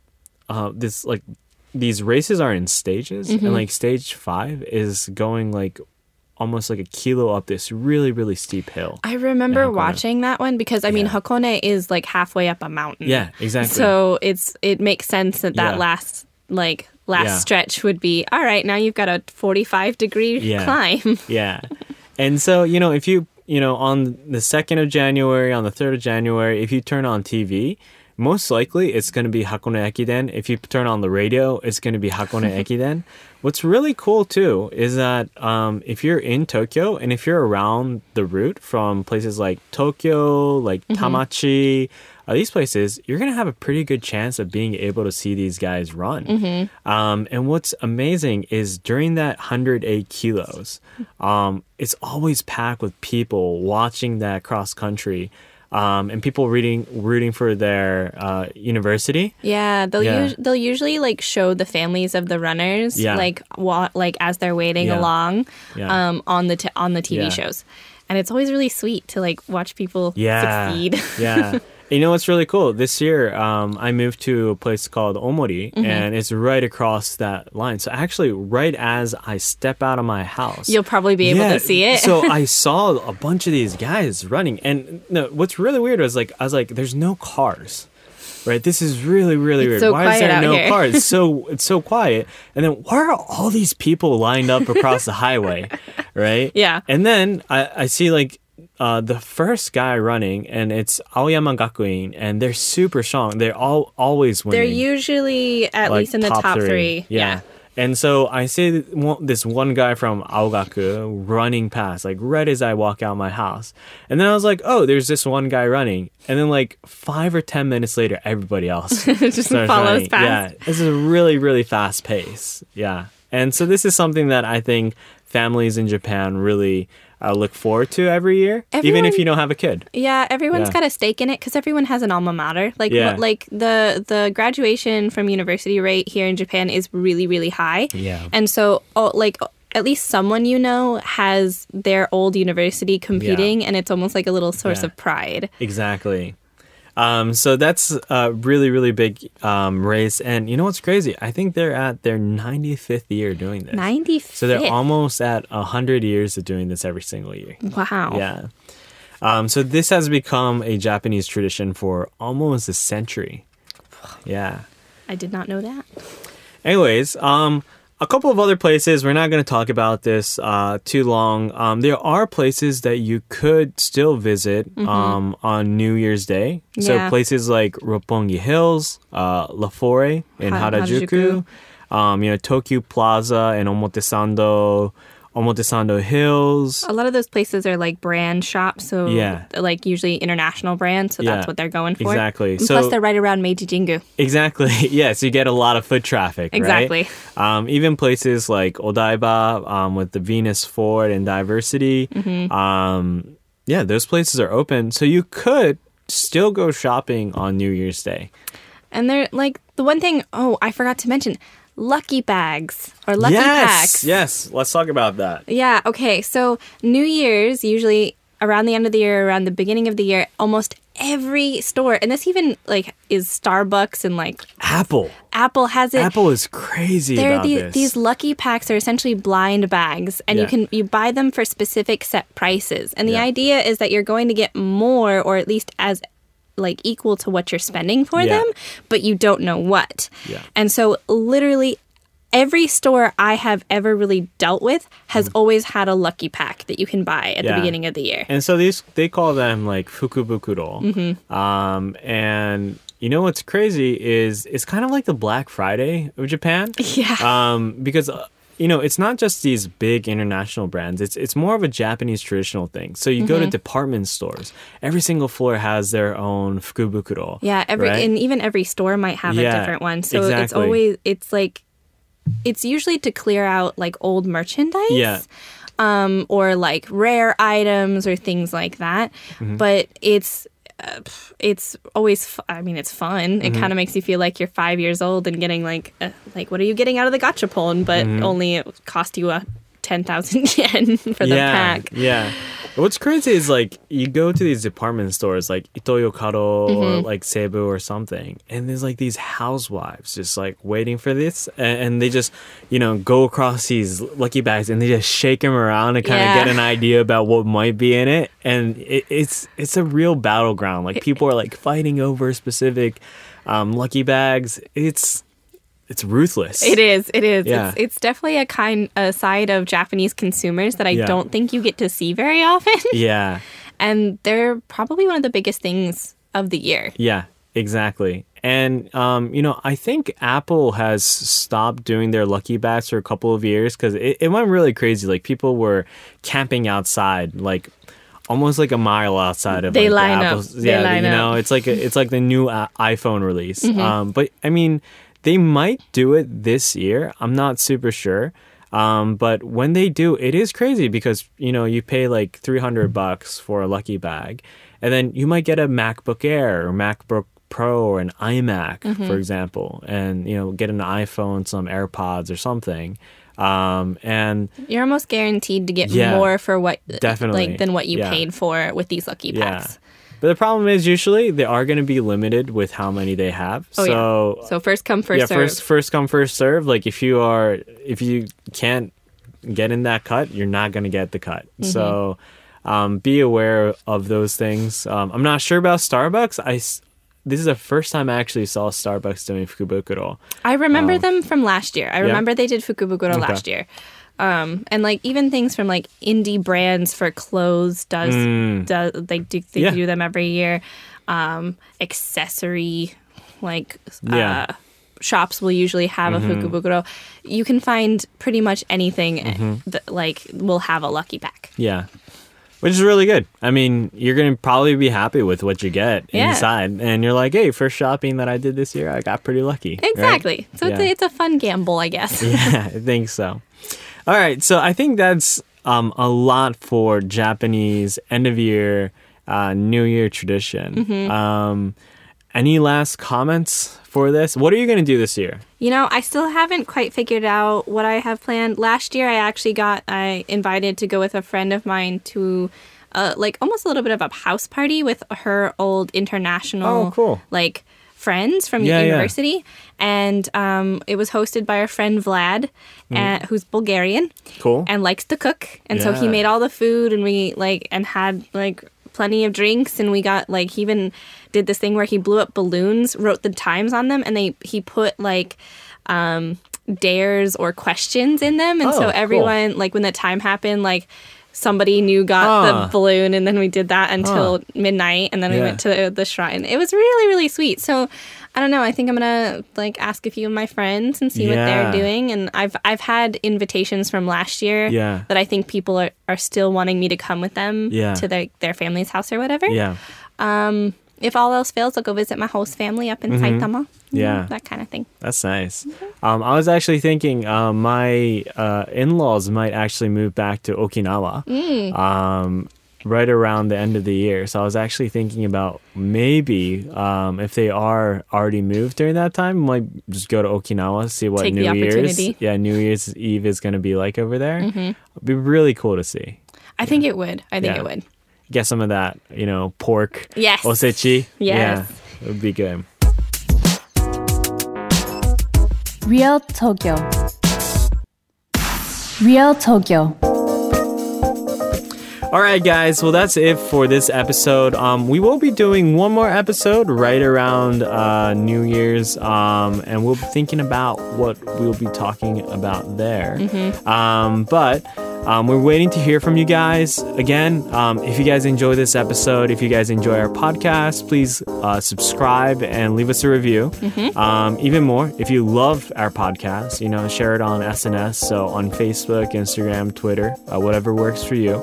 B: uh this like these races are in stages
C: Mm-hmm.
B: and like stage 5 is going like almost like a kilo up this really really steep hill.
C: I remember watching that one because I mean
B: Yeah.
C: Hakone is like halfway up a mountain.
B: Yeah, exactly.
C: So it's it makes sense that that
B: Yeah.
C: last like last
B: Yeah.
C: stretch would be all right. Now you've got a forty-five degree
B: Yeah. <laughs>
C: climb.
B: yeah. And so, you know, if you, you know, on the 2nd of January, on the 3rd of January, if you turn on TV, most likely it's going to be Hakone Ekiden. If you turn on the radio, it's going to be Hakone <laughs> Ekiden. What's really cool too is that um, if you're in Tokyo and if you're around the route from places like Tokyo, like Tamachi, uh, these places, you're going to have a pretty good chance of being able to see these guys run. Um, and what's amazing is during that 108 kilos, um, it's always packed with people watching that cross country. Um, and people reading, rooting for their uh, university.
C: Yeah, they'll
B: Yeah.
C: us- they'll usually like show the families of the runners,
B: Yeah.
C: like wa- like as they're waiting
B: Yeah.
C: along, um, on the t- on the TV shows, and it's always really sweet to like watch people
B: yeah.
C: succeed. <laughs>
B: yeah. You know what's really cool? This year, um, I moved to a place called Omori,
C: Mm-hmm.
B: and it's right across that line. So actually, right as I step out of my house,
C: You'll probably be able to see it.
B: so <laughs> I saw a bunch of these guys running, and no, what's really weird was like I was like, "There's no cars." Right, this is really, really
C: It's
B: weird.
C: so
B: Why is there no
C: here.
B: cars? It's so <laughs> it's so quiet. And then why are all these people lined up across the highway? <laughs> Right?
C: Yeah.
B: And then I, I see like uh, the first guy running, and it's Aoyama Gakuin, and they're super strong. They're all always winning.
C: They're usually at
B: like,
C: least in the top, three.
B: Yeah. And so I see this one guy from Aogaku running past, like right as I walk out my house. And then I was like, oh, there's this one guy running. And then like five or 10 minutes later, everybody else <laughs>
C: Just follows
B: running.
C: fast.
B: Yeah. This is a really, really fast pace. Yeah. And so this is something that I think families in Japan really uh, look forward to every year, even if you don't have a kid.
C: Yeah, everyone's
B: Yeah.
C: got a stake in it because everyone has an alma mater. Like,
B: Yeah.
C: what- like the the graduation from university rate here in Japan is really really high.
B: Yeah.
C: and so oh, like at least someone you know has their old university competing, and it's almost like a little source
B: Yeah.
C: of pride.
B: Exactly. Um, so that's a really, really big um, race. And you know what's crazy? I think they're at their 95th year doing this.
C: Ninety.
B: So they're almost at 100 years of doing this every single year.
C: wow.
B: Yeah. Um, so this has become a Japanese tradition for almost a century. <sighs> Yeah.
C: I did not know that.
B: Anyways, um, a couple of other places. We're not going to talk about this uh, too long. Um, there are places that you could still visit um, on New Year's Day. So
C: Mm-hmm.
B: Places like Roppongi Hills, uh, La in
C: Ha-
B: Harajuku, um, you know Tokyu Plaza and Omotesando, Omotesando Hills.
C: A lot of those places are like brand shops, so
B: Yeah.
C: like usually international brands. So
B: Yeah,
C: that's what they're going for.
B: exactly.
C: And
B: So-
C: plus, they're right around Meiji Jingu.
B: Exactly. <laughs> Yes, you get a lot of foot traffic. right?
C: Exactly.
B: Um, even places like Odaiba um, with the Venus Fort and DiverCity.
C: Mm-hmm.
B: Um, yeah, those places are open, so you could still go shopping on New Year's Day.
C: And they're like the one thing. Oh, I forgot to mention. Lucky bags or lucky
B: yes,
C: packs.
B: yes. Let's talk about that.
C: Yeah, okay. So New Year's usually around the end of the year, around the beginning of the year, almost every store, and this even like is Starbucks and like
B: Apple.
C: Apple has it.
B: Apple is crazy
C: There are these,
B: this.
C: these lucky packs are essentially blind bags, and you can you buy them for specific set prices. And the
B: Yeah.
C: idea is that you're going to get more, or at least as like equal to what you're spending for
B: Yeah.
C: them, but you don't know what.
B: Yeah.
C: And so literally every store I have ever really dealt with has always had a lucky pack that you can buy at.
B: Yeah.
C: the beginning of the year.
B: And so these they call them like fukubukuro.
C: Mm-hmm.
B: Um, and you know what's crazy is it's kind of like the Black Friday of Japan. <laughs>
C: Yeah.
B: Um, because you know it's not just these big international brands. It's it's more of a Japanese traditional thing. So you
C: Mm-hmm.
B: go to department stores. Every single floor has their own fukubukuro.
C: Yeah, every
B: right?
C: and even every store might have
B: Yeah,
C: a different one. So it's always it's like it's usually to clear out like old merchandise.
B: Yeah.
C: Um or like rare items or things like that.
B: Mm-hmm.
C: But it's it's always I mean it's fun. It
B: Mm-hmm.
C: kind of makes you feel like you're 5 years old and getting like uh, like what are you getting out of the gachapon but
B: Mm-hmm.
C: only it cost you a 10,000 <laughs> yen for the
B: yeah,
C: pack.
B: Yeah. What's crazy is like you go to these department stores like Ito-Yokado
C: Mm-hmm.
B: or like Seibu or something, and there's like these housewives just like waiting for this, and, and they just you know go across these lucky bags and they just shake them around and kind of
C: Yeah.
B: get an idea about what might be in it, and it, it's it's a real battleground. Like people are like fighting over specific um, lucky bags. It's it's ruthless.
C: It is. It is.
B: Yeah.
C: It's, it's definitely a kind a side of Japanese consumers that I
B: Yeah.
C: don't think you get to see very often. <laughs>
B: Yeah.
C: and they're probably one of the biggest things of the year.
B: Yeah, exactly. And um, you know, I think Apple has stopped doing their lucky bags for a couple of years because it, it went really crazy. Like people were camping outside, like almost like a mile outside of
C: They
B: like,
C: line
B: the
C: up.
B: Apple's-
C: They
B: Yeah,
C: line
B: you
C: up. Mm-hmm.
B: know, it's like a, it's like the new uh, iPhone release. Um, but I mean, they might do it this year. I'm not super sure. Um, but when they do, it is crazy because you know you pay like 300 bucks for a lucky bag, and then you might get a MacBook Air or MacBook Pro or an iMac,
C: Mm-hmm.
B: for example, and you know get an iPhone, some AirPods or something. Um, and
C: You're almost guaranteed to get
B: Yeah,
C: more for what
B: definitely.
C: like than what you
B: Yeah.
C: paid for with these lucky
B: yeah,
C: packs.
B: But the problem is usually they are going to be limited with how many they have.
C: Oh, yeah.
B: so
C: So first come first
B: yeah,
C: serve.
B: first first come first serve. Like if you are if you can't get in that cut, you're not going to get the cut.
C: Mm-hmm.
B: So um, be aware of those things. Um, I'm not sure about Starbucks. I this is the first time I actually saw Starbucks doing fukubukuro.
C: I remember them from last year. I remember they did Fukubukuro
B: Okay.
C: last year. Um, and like even things from like indie brands for clothes does does like do they
B: Mm. Yeah.
C: do them every year. Um, accessory like
B: Yeah.
C: uh, shops will usually have
B: Mm-hmm.
C: a Fukubukuro. You can find pretty much anything
B: Mm-hmm.
C: that like will have a lucky pack.
B: Yeah. Which is really good. I mean, you're going to probably be happy with what you get
C: Yeah.
B: inside. And you're like, hey, for shopping that I did this year, I got pretty lucky. right?
C: Exactly. So it's, a, it's a fun gamble, I guess. <laughs>
B: yeah, <laughs> I think so. All right, so I think that's um, a lot for Japanese end of year, uh, New Year tradition.
C: Mm-hmm.
B: Um, any last comments for this? What are you going to do this year?
C: You know, I still haven't quite figured out what I have planned. Last year, I actually got I invited to go with a friend of mine to, uh, like almost a little bit of a house party with her old international,
B: Oh, cool.
C: like friends from
B: Yeah, yeah.
C: university, and um, it was hosted by our friend Vlad, uh, who's Bulgarian
B: Mm. Cool.
C: and likes to cook, and so he made all the food, and we like and had like plenty of drinks, and we got like he even did this thing where he blew up balloons, wrote the times on them, and they he put like um dares or questions in them, and
B: Oh,
C: so
B: cool.
C: everyone like when the time happened, like. Somebody new got
B: Ah.
C: the balloon, and then we did that until midnight, and then we went to the shrine. It was really, really sweet. So, I don't know. I think I'm gonna like ask a few of my friends and see what they're doing. And I've I've had invitations from last year
B: Yeah.
C: that I think people are, are still wanting me to come with them
B: Yeah.
C: to their, their family's house or whatever.
B: yeah.
C: If all else fails, I'll go visit my host family up in Saitama. You know,
B: Yeah.
C: that kind of thing.
B: That's nice. Um, I was actually thinking uh, my uh, in laws might actually move back to Okinawa. Um, right around the end of the year. So I was actually thinking about maybe um, if they are already moved during that time, might just go to Okinawa, see what
C: Take
B: New Year's.
C: Mm-hmm.
B: yeah, New Year's Eve is going to be like over there. It'd be really cool to see.
C: I think it would. I think
B: Yeah.
C: it would.
B: Get some of that, you know, pork,
C: Yes.
B: osechi. Yeah, it would be good.
A: Real Tokyo. Real Tokyo.
B: All right, guys. Well, that's it for this episode. Um, we will be doing one more episode right around uh, New Year's, um, and we'll be thinking about what we'll be talking about there. Um, but um, we're waiting to hear from you guys. Again, um, if you guys enjoy this episode, if you guys enjoy our podcast, please uh, subscribe and leave us a review. Um, even more, if you love our podcast, you know, share it on SNS, so on Facebook, Instagram, Twitter, uh, whatever works for you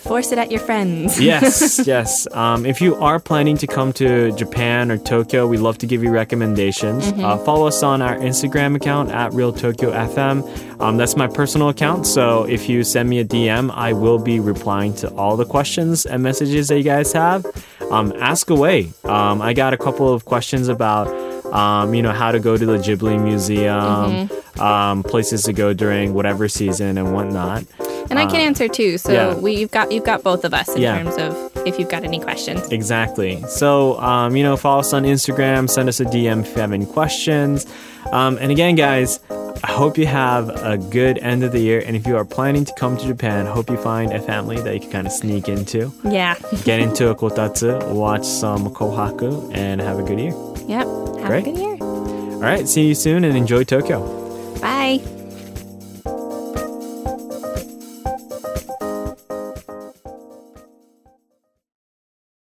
C: Force it at your friends. <laughs>
B: yes, <laughs> yes. Um, if you are planning to come to Japan or Tokyo, we'd love to give you recommendations. Uh, follow us on our Instagram account at Real Tokyo FM. Um, that's my personal account. So if you send me a DM, I will be replying to all the questions and messages that you guys have. Um, ask away. Um, I got a couple of questions about. Um, you know how to go to the Ghibli Museum, um, places to go during whatever season and whatnot.
C: And I can answer too. So
B: yeah.
C: we, you've got you've got both of us in
B: Yeah.
C: terms of if you've got any questions.
B: Exactly. So, um, you know, follow us on Instagram, send us a DM if you have any questions. Um, and again, guys, I hope you have a good end of the year. And if you are planning to come to Japan, hope you find a family that you can kind of sneak into.
C: Yeah.
B: Get <laughs> into a kotatsu, watch some kohaku, and have a good year.
C: Yep. Have
B: Great.
C: a good year.
B: All right, see you soon and enjoy Tokyo.
C: Bye.